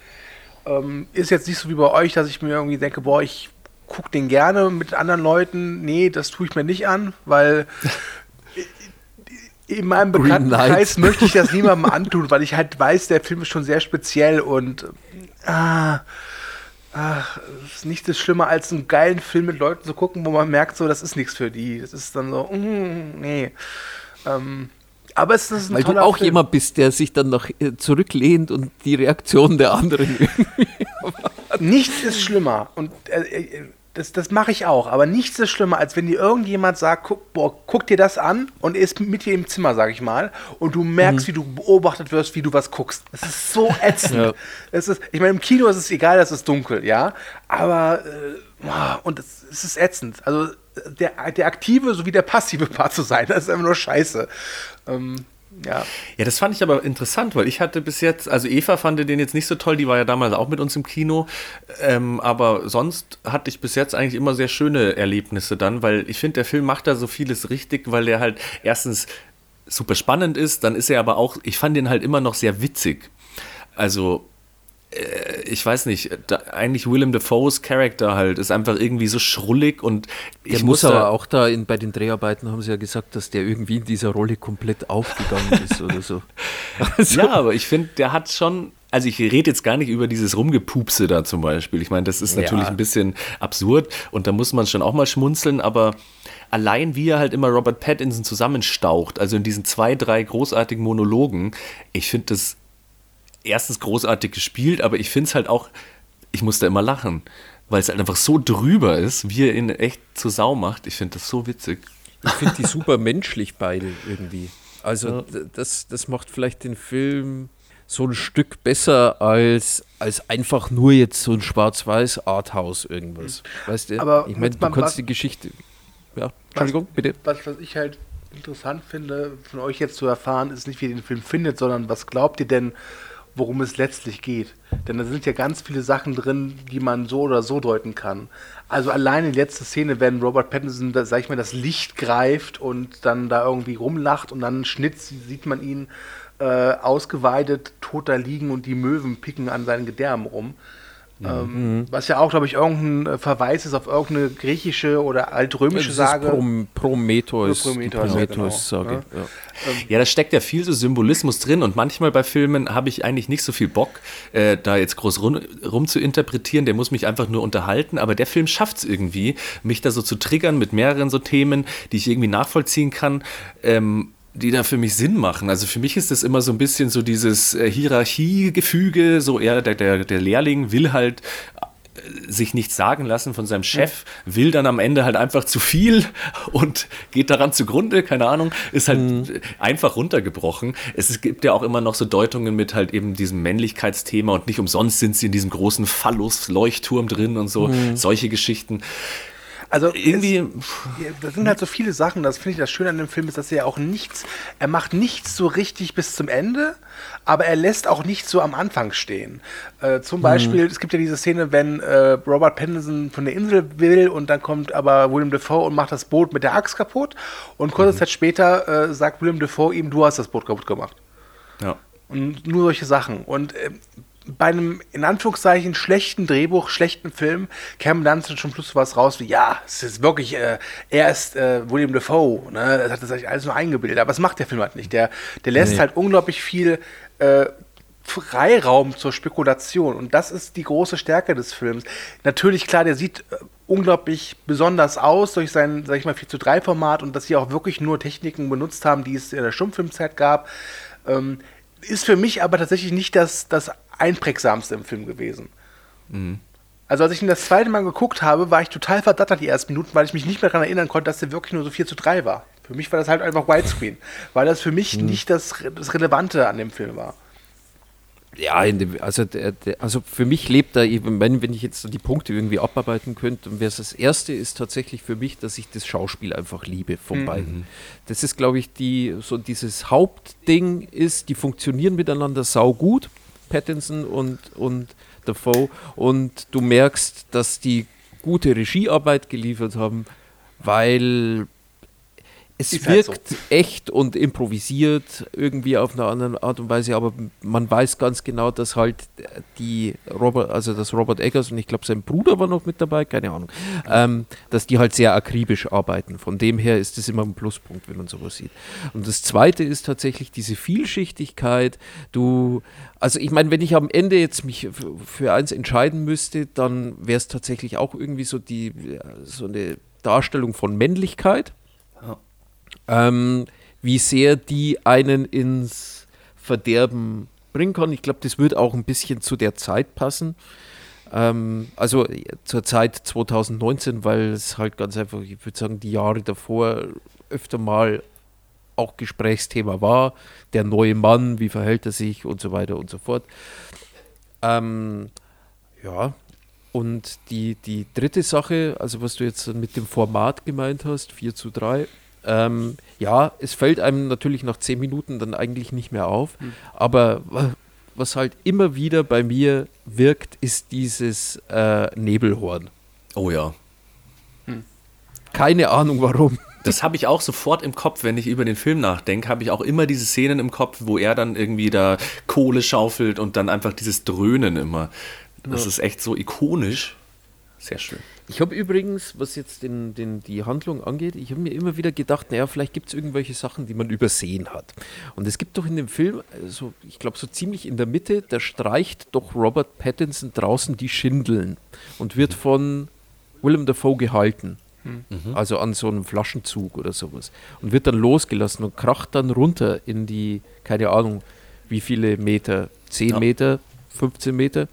Ähm, ist jetzt nicht so wie bei euch, dass ich mir irgendwie denke, boah, ich gucke den gerne mit anderen Leuten. Nee, das tue ich mir nicht an, weil in meinem Bekanntenkreis möchte ich das niemandem antun, weil ich halt weiß, der Film ist schon sehr speziell und ah, ach, ist nichts schlimmer als einen geilen Film mit Leuten zu gucken, wo man merkt, so, das ist nichts für die. Das ist dann so, mm, nee. Ähm, aber es ist ein Weil du auch Film. jemand bist, der sich dann noch äh, zurücklehnt und die Reaktion der anderen irgendwie. Nichts ist schlimmer. Und äh, äh, das, das mache ich auch. Aber nichts ist schlimmer, als wenn dir irgendjemand sagt, guck, boah, guck dir das an und ist mit dir im Zimmer, sag ich mal, und du merkst, wie du beobachtet wirst, wie du was guckst. Das ist so ätzend. Ja. Es ist, ich meine, im Kino ist es egal, dass es dunkel, ja. Aber äh, boah, und es, es ist ätzend. Also der, der aktive sowie der passive Part zu sein, das ist einfach nur scheiße. Ähm, ja. Ja, das fand ich aber interessant, weil ich hatte bis jetzt, also Eva fand den jetzt nicht so toll, die war ja damals auch mit uns im Kino, ähm, aber sonst hatte ich bis jetzt eigentlich immer sehr schöne Erlebnisse dann, weil ich finde, der Film macht da so vieles richtig, weil der halt erstens super spannend ist, dann ist er aber auch, ich fand den halt immer noch sehr witzig. Also, ich weiß nicht, da, eigentlich Willem Dafoes Charakter halt ist einfach irgendwie so schrullig und Der ich muss muss aber auch da in, bei den Dreharbeiten haben sie ja gesagt, dass der irgendwie in dieser Rolle komplett aufgegangen ist oder so. Also, Ja, aber ich finde, der hat schon. Also ich rede jetzt gar nicht über dieses Rumgepupse da zum Beispiel. Ich meine, das ist natürlich Ja. ein bisschen absurd und da muss man schon auch mal schmunzeln, aber allein wie er halt immer Robert Pattinson zusammenstaucht, also in diesen zwei, drei großartigen Monologen, ich finde das erstens großartig gespielt, aber ich finde es halt auch, ich muss da immer lachen, weil es halt einfach so drüber ist, wie er ihn echt zur Sau macht. Ich finde das so witzig. Ich finde die super menschlich beide irgendwie. Also d- das, das macht vielleicht den Film so ein Stück besser als, als einfach nur jetzt so ein schwarz-weiß Arthouse irgendwas. Weißt du? Aber ich meine, du mal kannst was- die Geschichte. Ja, Entschuldigung, bitte. Was, was ich halt interessant finde, von euch jetzt zu erfahren, ist nicht, wie ihr den Film findet, sondern was glaubt ihr denn, worum es letztlich geht? Denn da sind ja ganz viele Sachen drin, die man so oder so deuten kann. Also allein die letzte Szene, wenn Robert Pattinson, da, sag ich mal, das Licht greift und dann da irgendwie rumlacht und dann Schnitt sieht man ihn äh, ausgeweidet, tot da liegen und die Möwen picken an seinen Gedärmen rum. Ähm, was ja auch, glaube ich, irgendein äh, Verweis ist auf irgendeine griechische oder altrömische Das ist Sage. Prom Prometheus, die Prometheus, ja, genau, Prometheus-Sage. ja. Ja. Ja, da steckt ja viel so Symbolismus drin und manchmal bei Filmen habe ich eigentlich nicht so viel Bock, äh, da jetzt groß rum, rum zu interpretieren. Der muss mich einfach nur unterhalten, aber der Film schafft es irgendwie, mich da so zu triggern mit mehreren so Themen, die ich irgendwie nachvollziehen kann. Ähm, die da für mich Sinn machen. Also für mich ist das immer so ein bisschen so dieses äh, Hierarchiegefüge, so er, der, der, der Lehrling will halt äh, sich nichts sagen lassen von seinem Chef, will dann am Ende halt einfach zu viel und geht daran zugrunde, keine Ahnung, ist halt einfach runtergebrochen. Es gibt ja auch immer noch so Deutungen mit halt eben diesem Männlichkeitsthema und nicht umsonst sind sie in diesem großen Phallus-Leuchtturm drin und so, solche Geschichten. Also Irgendwie- es, ja, das sind halt so viele Sachen. Das finde ich das Schöne an dem Film ist, dass er auch nichts, er macht nichts so richtig bis zum Ende, aber er lässt auch nichts so am Anfang stehen. Äh, zum Beispiel, es gibt ja diese Szene, wenn äh, Robert Pattinson von der Insel will und dann kommt aber William Defoe und macht das Boot mit der Axt kaputt und kurze Zeit später äh, sagt William Defoe ihm, du hast das Boot kaputt gemacht. Ja. Und nur solche Sachen. Und ähm, bei einem, in Anführungszeichen, schlechten Drehbuch, schlechten Film, käme dann schon plus was raus wie, ja, es ist wirklich, äh, er ist äh, William Dafoe, ne? Er hat das alles nur eingebildet. Aber das macht der Film halt nicht. Der, der lässt Nee. halt unglaublich viel äh, Freiraum zur Spekulation. Und das ist die große Stärke des Films. Natürlich, klar, der sieht äh, unglaublich besonders aus durch sein, sag ich mal, 4 zu 3 Format und dass sie auch wirklich nur Techniken benutzt haben, die es in der Stummfilmzeit gab. Ähm, ist für mich aber tatsächlich nicht das, das einprägsamste im Film gewesen. Also als ich ihn das zweite Mal geguckt habe, war ich total verdattert die ersten Minuten, weil ich mich nicht mehr daran erinnern konnte, dass der wirklich nur so 4 zu 3 war. Für mich war das halt einfach Widescreen, weil das für mich nicht das, das Relevante an dem Film war. Ja, in dem, also, der, der, also für mich lebt da eben, wenn, wenn ich jetzt die Punkte irgendwie abarbeiten könnte, dann wäre es das erste ist tatsächlich für mich, dass ich das Schauspiel einfach liebe von beiden. Das ist, glaube ich, die, so dieses Hauptding ist, die funktionieren miteinander sau gut, Pattinson und, und Dafoe, und du merkst, dass die gute Regiearbeit geliefert haben, weil es Ist halt wirkt echt und improvisiert irgendwie auf eine andere Art und Weise, aber man weiß ganz genau, dass halt die Robert, also dass Robert Eggers und ich glaube sein Bruder war noch mit dabei, keine Ahnung, ähm, dass die halt sehr akribisch arbeiten. Von dem her ist das immer ein Pluspunkt, wenn man sowas sieht. Und das zweite ist tatsächlich diese Vielschichtigkeit. Du, also ich meine, wenn ich am Ende jetzt mich für eins entscheiden müsste, dann wäre es tatsächlich auch irgendwie so die ja, so eine Darstellung von Männlichkeit ähm, wie sehr die einen ins Verderben bringen kann. Ich glaube, das wird auch ein bisschen zu der Zeit passen. Ähm, also zur Zeit 2019, weil es halt ganz einfach, ich würde sagen, die Jahre davor öfter mal auch Gesprächsthema war. Der neue Mann, wie verhält er sich und so weiter und so fort. Ähm, ja, und die, die dritte Sache, also was du jetzt mit dem Format gemeint hast, 4 zu 3, ähm, ja, es fällt einem natürlich nach 10 Minuten dann eigentlich nicht mehr auf, aber wa- was halt immer wieder bei mir wirkt, ist dieses äh, Nebelhorn. Oh ja. Keine Ahnung warum. Das habe ich auch sofort im Kopf, wenn ich über den Film nachdenke, habe ich auch immer diese Szenen im Kopf, wo er dann irgendwie da Kohle schaufelt und dann einfach dieses Dröhnen immer. Das ist echt so ikonisch. Sehr schön. Ich habe übrigens, was jetzt den, den, die Handlung angeht, ich habe mir immer wieder gedacht, naja, vielleicht gibt es irgendwelche Sachen, die man übersehen hat. Und es gibt doch in dem Film, also ich glaube so ziemlich in der Mitte, da streicht doch Robert Pattinson draußen die Schindeln und wird von Willem Dafoe gehalten. Also an so einem Flaschenzug oder sowas. Und wird dann losgelassen und kracht dann runter in die, keine Ahnung, wie viele Meter, 10 Ja. Meter, 15 Meter.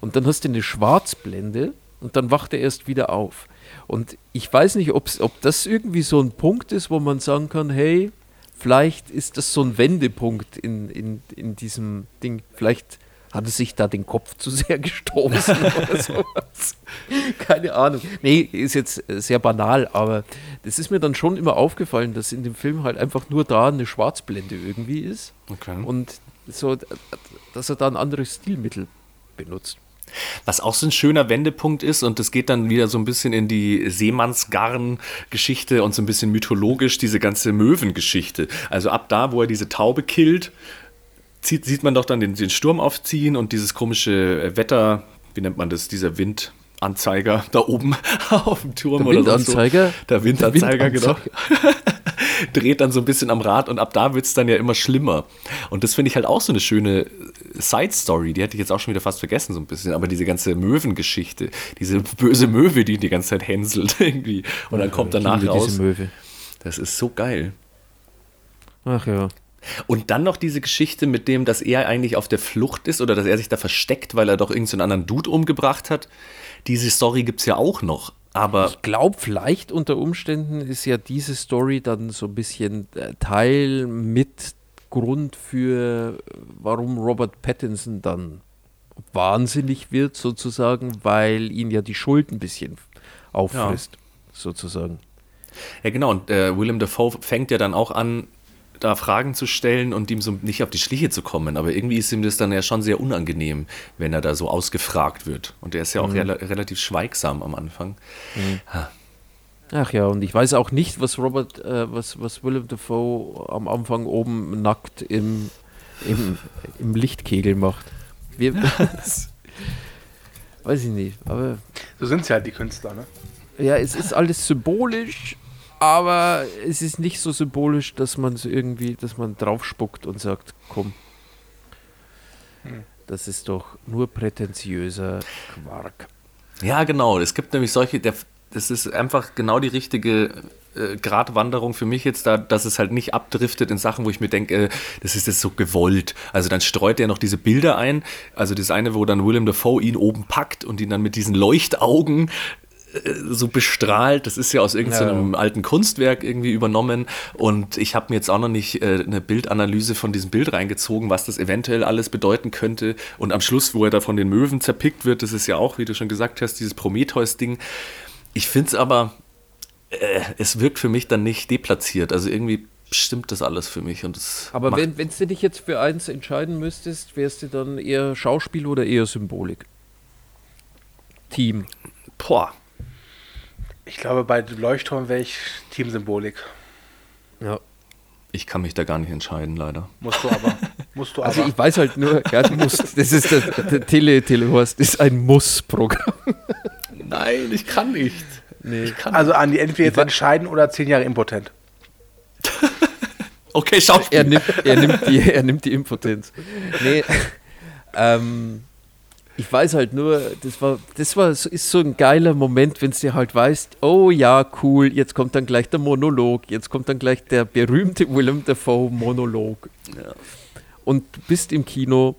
Und dann hast du eine Schwarzblende und dann wacht er erst wieder auf. Und ich weiß nicht, ob's, ob das irgendwie so ein Punkt ist, wo man sagen kann, hey, vielleicht ist das so ein Wendepunkt in, in, in diesem Ding. Vielleicht hat er sich da den Kopf zu sehr gestoßen oder sowas. Keine Ahnung. Nee, ist jetzt äh, sehr banal, aber das ist mir dann schon immer aufgefallen, dass in dem Film halt einfach nur da eine Schwarzblende irgendwie ist Okay. und so, äh, dass er da ein anderes Stilmittel benutzt. Was auch so ein schöner Wendepunkt ist, und das geht dann wieder so ein bisschen in die Seemannsgarn-Geschichte und so ein bisschen mythologisch, diese ganze Möwengeschichte. Also ab da, wo er diese Taube killt, zieht, sieht man doch dann den, den Sturm aufziehen und dieses komische Wetter, wie nennt man das, dieser Windanzeiger da oben auf dem Turm Der oder Windanzeiger? So. Der Windanzeiger, Der genau. dreht dann so ein bisschen am Rad und ab da wird es dann ja immer schlimmer. Und das finde ich halt auch so eine schöne Side-Story, die hätte ich jetzt auch schon wieder fast vergessen so ein bisschen, aber diese ganze Möwengeschichte, diese böse Möwe, die die ganze Zeit hänselt irgendwie und dann kommt danach raus. diese Möwe. Das ist so geil. Ach ja. Und dann noch diese Geschichte mit dem, dass er eigentlich auf der Flucht ist oder dass er sich da versteckt, weil er doch irgendeinen anderen Dude umgebracht hat. Diese Story gibt es ja auch noch. Aber Ich glaube, vielleicht unter Umständen ist ja diese Story dann so ein bisschen äh, Teil mit Grund für, warum Robert Pattinson dann wahnsinnig wird, sozusagen, weil ihn ja die Schuld ein bisschen auffrisst, sozusagen. Ja, genau. Und äh, Willem Dafoe fängt ja dann auch an, da Fragen zu stellen und ihm so nicht auf die Schliche zu kommen. Aber irgendwie ist ihm das dann ja schon sehr unangenehm, wenn er da so ausgefragt wird. Und er ist ja auch rela relativ schweigsam am Anfang. Ach ja, und ich weiß auch nicht, was Robert, äh, was, was Willem Dafoe am Anfang oben nackt im, im, im Lichtkegel macht. Wir, weiß ich nicht, aber So sind sie halt, die Künstler, ne? ja, es ist alles symbolisch, aber es ist nicht so symbolisch, dass man es irgendwie, dass man draufspuckt und sagt, komm. Das ist doch nur prätentiöser Quark. Ja, genau. Es gibt nämlich solche, der, das ist einfach genau die richtige äh, Gratwanderung für mich jetzt da, dass es halt nicht abdriftet in Sachen, wo ich mir denke, äh, das ist jetzt so gewollt. Also dann streut er noch diese Bilder ein. Also das eine, wo dann Willem Dafoe ihn oben packt und ihn dann mit diesen Leuchtaugen äh, so bestrahlt. Das ist ja aus irgendeinem alten Kunstwerk irgendwie übernommen. Und ich habe mir jetzt auch noch nicht äh, eine Bildanalyse von diesem Bild reingezogen, was das eventuell alles bedeuten könnte. Und am Schluss, wo er da von den Möwen zerpickt wird, das ist ja auch, wie du schon gesagt hast, dieses Prometheus-Ding. Ich finde es aber, äh, es wirkt für mich dann nicht deplatziert. Also irgendwie stimmt das alles für mich. Und das Aber wenn, wenn du dich jetzt für eins entscheiden müsstest, wärst du dann eher Schauspiel oder eher Symbolik? Team. Boah, Ich glaube, bei Leuchtturm wäre ich Teamsymbolik. Ja. ich kann mich da gar nicht entscheiden, leider. Musst du aber. Musst du Also aber. ich weiß halt nur, ja, du musst, das ist der, der Tele, Telehorst ist ein Muss-Programm. Nein, ich kann nicht. Nee. Ich kann Also Andi, entweder jetzt entscheiden oder zehn Jahre impotent. Okay, Schauspiel. Er nimmt, er nimmt, die, er nimmt die Impotenz. Nee, ähm, ich weiß halt nur, das war, das war, so- ist so ein geiler Moment, wenn du dir halt weißt, oh ja, cool, jetzt kommt dann gleich der Monolog, jetzt kommt dann gleich der berühmte Willem Dafoe Monolog. Und du bist im Kino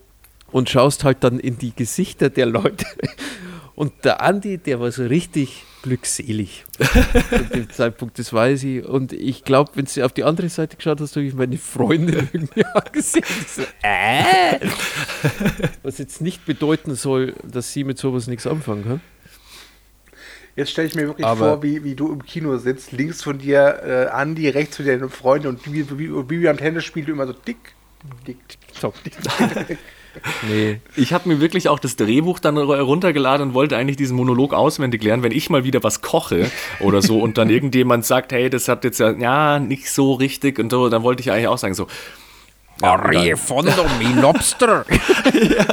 und schaust halt dann in die Gesichter der Leute. Und der Andi, der war so richtig glückselig zu dem Zeitpunkt, das weiß ich. Und ich glaube, wenn du auf die andere Seite geschaut hast, habe ich meine Freundin irgendwie angesehen. So, äh? Was jetzt nicht bedeuten soll, dass sie mit sowas nichts anfangen kann. Jetzt stelle ich mir wirklich Aber- vor, wie, wie du im Kino sitzt, links von dir äh, Andi, rechts von dir deine Freunde und wie, wie, wie, wie am Tennis spielt du immer so dick, dick, Zock. Nee. Ich habe mir wirklich auch das Drehbuch dann runtergeladen und wollte eigentlich diesen Monolog auswendig lernen, wenn ich mal wieder was koche oder so und dann irgendjemand sagt, hey, das hat jetzt ja, ja nicht so richtig und so, dann wollte ich eigentlich auch sagen so, Arie von der Mi Lobster.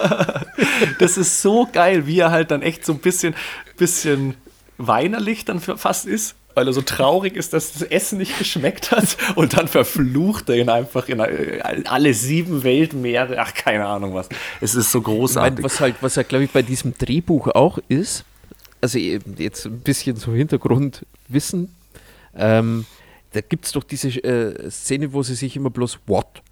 das ist so geil, wie er halt dann echt so ein bisschen, bisschen weinerlich dann fast ist, weil er so traurig ist, dass das Essen nicht geschmeckt hat. Und dann verflucht er ihn einfach in alle sieben Weltmeere, ach keine Ahnung was. Es ist so Ich meine, großartig. was halt, was halt, glaube ich, bei diesem Drehbuch auch ist, also eben jetzt ein bisschen so Hintergrundwissen, ähm, da gibt es doch diese äh, Szene, wo sie sich immer bloß what,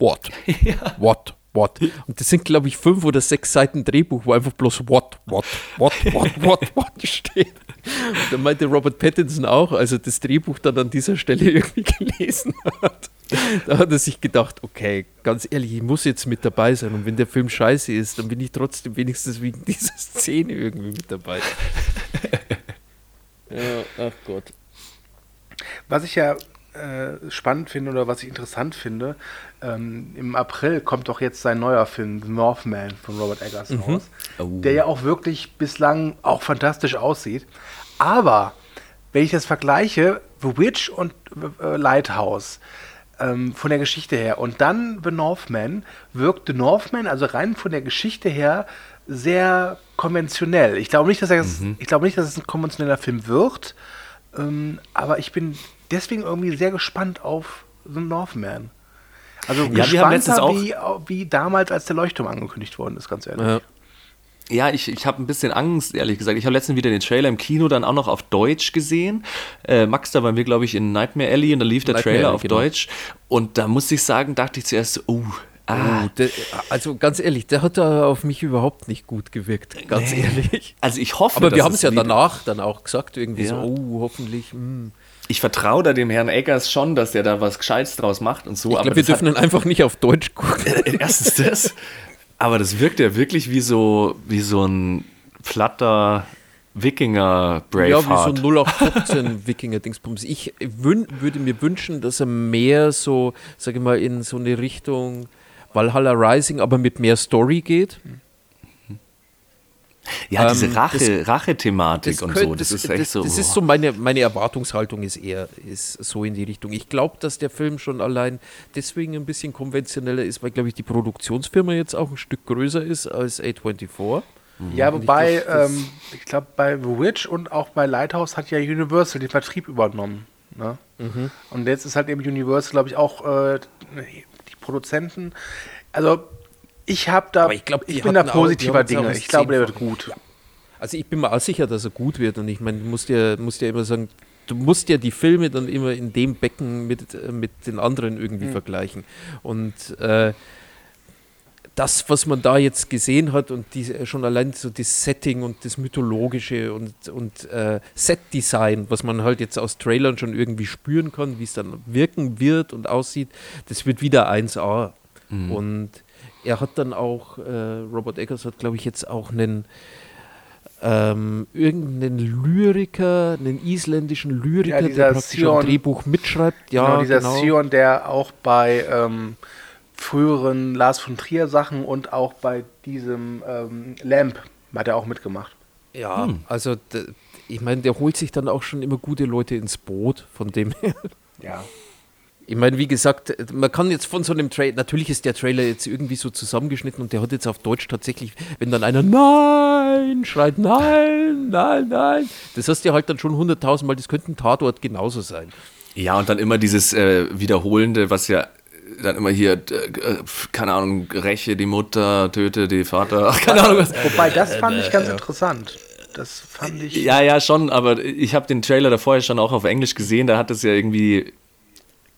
what, what, what. Und das sind, glaube ich, fünf oder sechs Seiten Drehbuch, wo einfach bloß what, what, what, what, what, what steht. Und dann meinte Robert Pattinson auch, als er das Drehbuch dann an dieser Stelle irgendwie gelesen hat. Da hat er sich gedacht, okay, ganz ehrlich, ich muss jetzt mit dabei sein. Und wenn der Film scheiße ist, dann bin ich trotzdem wenigstens wegen dieser Szene irgendwie mit dabei. ja, ach Gott. Was ich ja äh, spannend finde oder was ich interessant finde, ähm, im April kommt doch jetzt sein neuer Film, The Northman von Robert Eggers raus, Oh. der ja auch wirklich bislang auch fantastisch aussieht. Aber wenn ich das vergleiche, The Witch und äh, Lighthouse, ähm, von der Geschichte her. Und dann The Northman wirkt The Northman, also rein von der Geschichte her, sehr konventionell. Ich glaube nicht, dass er jetzt, ich glaube nicht, dass es ein konventioneller Film wird. Ähm, aber ich bin deswegen irgendwie sehr gespannt auf The Northman. Also wir haben letztens gespannter auch- wie, wie damals, als der Leuchtturm angekündigt worden ist, ganz ehrlich. Ja. Ja, ich, ich habe ein bisschen Angst, ehrlich gesagt. Ich habe letztens wieder den Trailer im Kino dann auch noch auf Deutsch gesehen. Äh, Max, da waren wir, glaube ich, in Nightmare Alley und da lief der Nightmare Trailer Alley, auf genau. Deutsch. Und da muss ich sagen, dachte ich zuerst, so, oh, ah. Oh, der, also ganz ehrlich, der hat da auf mich überhaupt nicht gut gewirkt, ganz Nee. ehrlich. Also ich hoffe, Aber dass wir haben es ja danach dann auch gesagt, irgendwie so, Ja. oh, hoffentlich. hm. Ich vertraue da dem Herrn Eggers schon, dass der da was Gescheites draus macht und so. Ich glaube, wir dürfen dann einfach nicht auf Deutsch gucken. hat, erstens das. Aber das wirkt ja wirklich wie so, wie so ein platter Wikinger Ja, wie Braveheart. so 0815 Wikinger-Dingsbums. Ich wün würde mir wünschen, dass er mehr so, sage ich mal, in so eine Richtung Valhalla Rising, aber mit mehr Story geht. Ja, diese ähm, Rache, Rache-Thematik und so. könnte- Das, ist echt so. Das ist so meine, meine Erwartungshaltung ist eher ist so in die Richtung. Ich glaube, dass der Film schon allein deswegen ein bisschen konventioneller ist, weil, glaube ich, die Produktionsfirma jetzt auch ein Stück größer ist als A24. Ja, Und ich wobei, das- ähm, ich glaube, bei The Witch und auch bei Lighthouse hat ja Universal den Vertrieb übernommen. Ne? Mhm. Und jetzt ist halt eben Universal, glaube ich, auch äh, die Produzenten. Also, ich habe da, Aber ich glaub, ich bin da positiver auch Dinge. Ich glaube, der wird gut. Also ich bin mir auch sicher, dass er gut wird und ich meine, du musst ja, musst ja immer sagen, du musst ja die Filme dann immer in dem Becken mit, äh, mit den anderen irgendwie vergleichen. Und äh, das, was man da jetzt gesehen hat und die, schon allein so das Setting und das Mythologische und, und äh, Set-Design, was man halt jetzt aus Trailern schon irgendwie spüren kann, wie es dann wirken wird und aussieht, das wird wieder 1A. Und er hat dann auch, äh, Robert Eggers hat, glaube ich, jetzt auch einen ähm, irgendeinen Lyriker, einen isländischen Lyriker, Ja, der praktisch Sion- ein Drehbuch mitschreibt. Ja, genau, dieser genau. Sion, der auch bei ähm, früheren Lars von Trier Sachen und auch bei diesem ähm, Lamp hat er auch mitgemacht. Ja, also d- ich meine, der holt sich dann auch schon immer gute Leute ins Boot, von dem her. Ja. Ich meine, wie gesagt, man kann jetzt von so einem Trailer, natürlich ist der Trailer jetzt irgendwie so zusammengeschnitten und der hat jetzt auf Deutsch tatsächlich, wenn dann einer Nein schreit, Nein, nein, nein, das hast du ja halt dann schon hunderttausend Mal, das könnte ein Tatort genauso sein. Ja, und dann immer dieses äh, Wiederholende, was ja dann immer hier, äh, keine Ahnung, räche die Mutter, töte die Vater, ach, keine Ahnung was. Wobei, das fand ich ganz interessant. Das fand ich. Ja, ja, schon, aber ich habe den Trailer da vorher schon auch auf Englisch gesehen, da hat es ja irgendwie.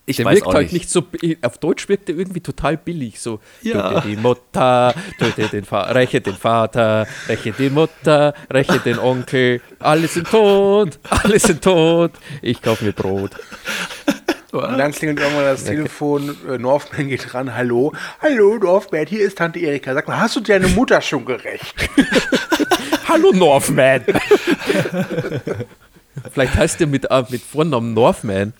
Ich Der wirkt auch halt nicht. nicht so, auf Deutsch wirkt der irgendwie total billig, so, Ja. töte die Mutter, töte den Vater, räche den Vater, räche die Mutter, räche den Onkel, alle sind tot, alle sind tot, ich kauf mir Brot. Und dann klingelt irgendwann das Telefon, äh, Northman geht ran, hallo, hallo Northman, hier ist Tante Erika. Sag mal, hast du deine Mutter schon gerecht? Hallo Northman! Vielleicht heißt der mit, äh, mit Vornamen Northman.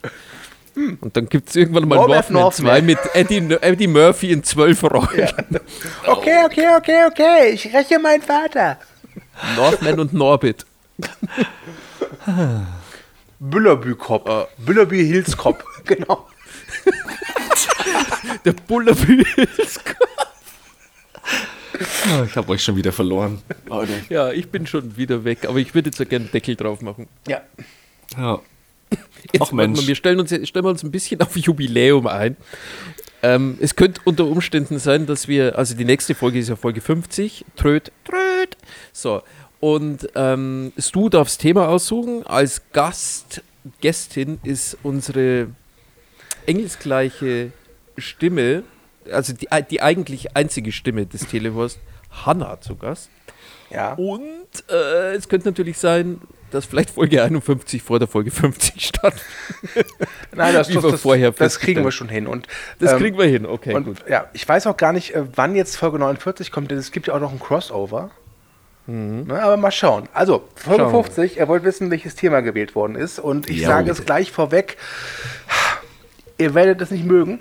Und dann gibt es irgendwann mal Northman 2 Northman. mit Eddie, Eddie Murphy in zwölf Rollen. Okay, okay, okay, okay, ich räche meinen Vater. Northman und Norbit. Büllerbü-Cop. Büllerbü Hills-Cop, genau. Der Bullerby. Ah, Ich habe euch schon wieder verloren. Ja, ich bin schon wieder weg, aber ich würde jetzt ja gerne einen Deckel drauf machen. Ja. Ja. Jetzt, Ach, Mensch. Wir stellen uns, stellen wir uns ein bisschen auf Jubiläum ein. Ähm, es könnte unter Umständen sein, dass wir, also die nächste Folge ist ja Folge 50, Tröd, Tröd. So, und ähm, Stu darf das Thema aussuchen. Als Gast, Gästin ist unsere engelsgleiche Stimme, also die, die eigentlich einzige Stimme des Telehorst, Hanna zu Gast. Ja. Und äh, es könnte natürlich sein, dass vielleicht Folge 51 vor der Folge 50 statt. Nein, das, das, das, vorher das kriegen wir schon hin. Und, Das ähm, kriegen wir hin, okay, und, gut. Ja, ich weiß auch gar nicht, äh, wann jetzt Folge 49 kommt, denn es gibt ja auch noch ein Crossover. Ne, aber mal schauen. Also, Folge Mhm. Schauen wir. 50, ihr wollt wissen, welches Thema gewählt worden ist. Und ich Ja, sage es gleich vorweg, ihr werdet es nicht mögen.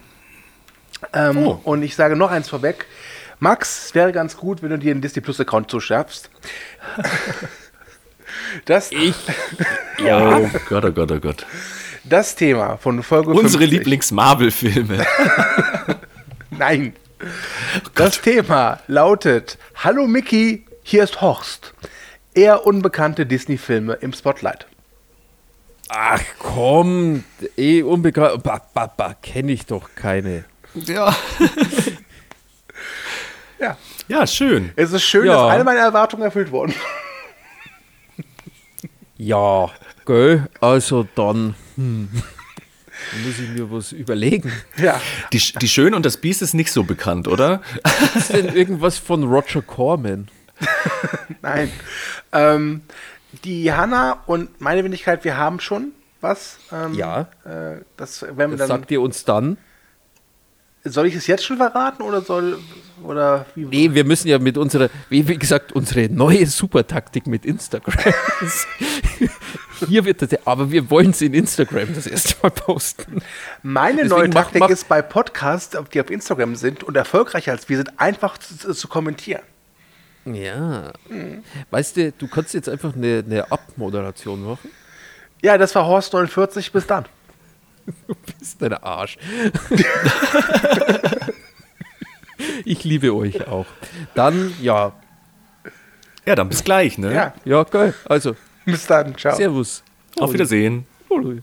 Ähm, Oh. Und ich sage noch eins vorweg. Max, es wäre ganz gut, wenn du dir einen Disney Plus Account zuschaffst. Das, Ich, Oh Gott, oh Gott, oh Gott. das Thema von Folge Unsere 50. Lieblings-Marvel-Filme. Nein. Das Thema lautet: Hallo Mickey, hier ist Horst. Eher unbekannte Disney-Filme im Spotlight. Ach komm, eh unbekannt. Kenne ich doch keine. Ja. Ja. Ja, schön. Es ist schön, Ja. dass alle meine Erwartungen erfüllt wurden. Ja, gell, also dann hm, muss ich mir was überlegen. Ja. Die, die Schön und das Biest ist nicht so bekannt, oder? Ist denn irgendwas von Roger Corman? Nein. Ähm, die Hanna und meine Wendigkeit, wir haben schon was. Ähm, Ja. Äh, das, wenn wir Das dann, sagt ihr uns dann? soll ich es jetzt schon verraten oder soll oder wie? Nee, wir müssen ja mit unserer, wie, wie gesagt, unsere neue Supertaktik mit Instagram. Hier wird das, aber wir wollen es in Instagram das erste Mal posten. Meine Deswegen neue mach- Taktik mach- ist bei Podcasts, die auf Instagram sind und erfolgreicher als wir sind, einfach zu, zu kommentieren. Ja. Weißt du, du kannst jetzt einfach eine, eine Abmoderation machen. Ja, das war Horst 49, bis dann. Bist dein Arsch. ich liebe euch auch. Dann, ja, Ja, dann bis gleich, ne? Ja, ja, geil. Also, bis dann. Ciao. Servus. Auf Wiedersehen. Hallo.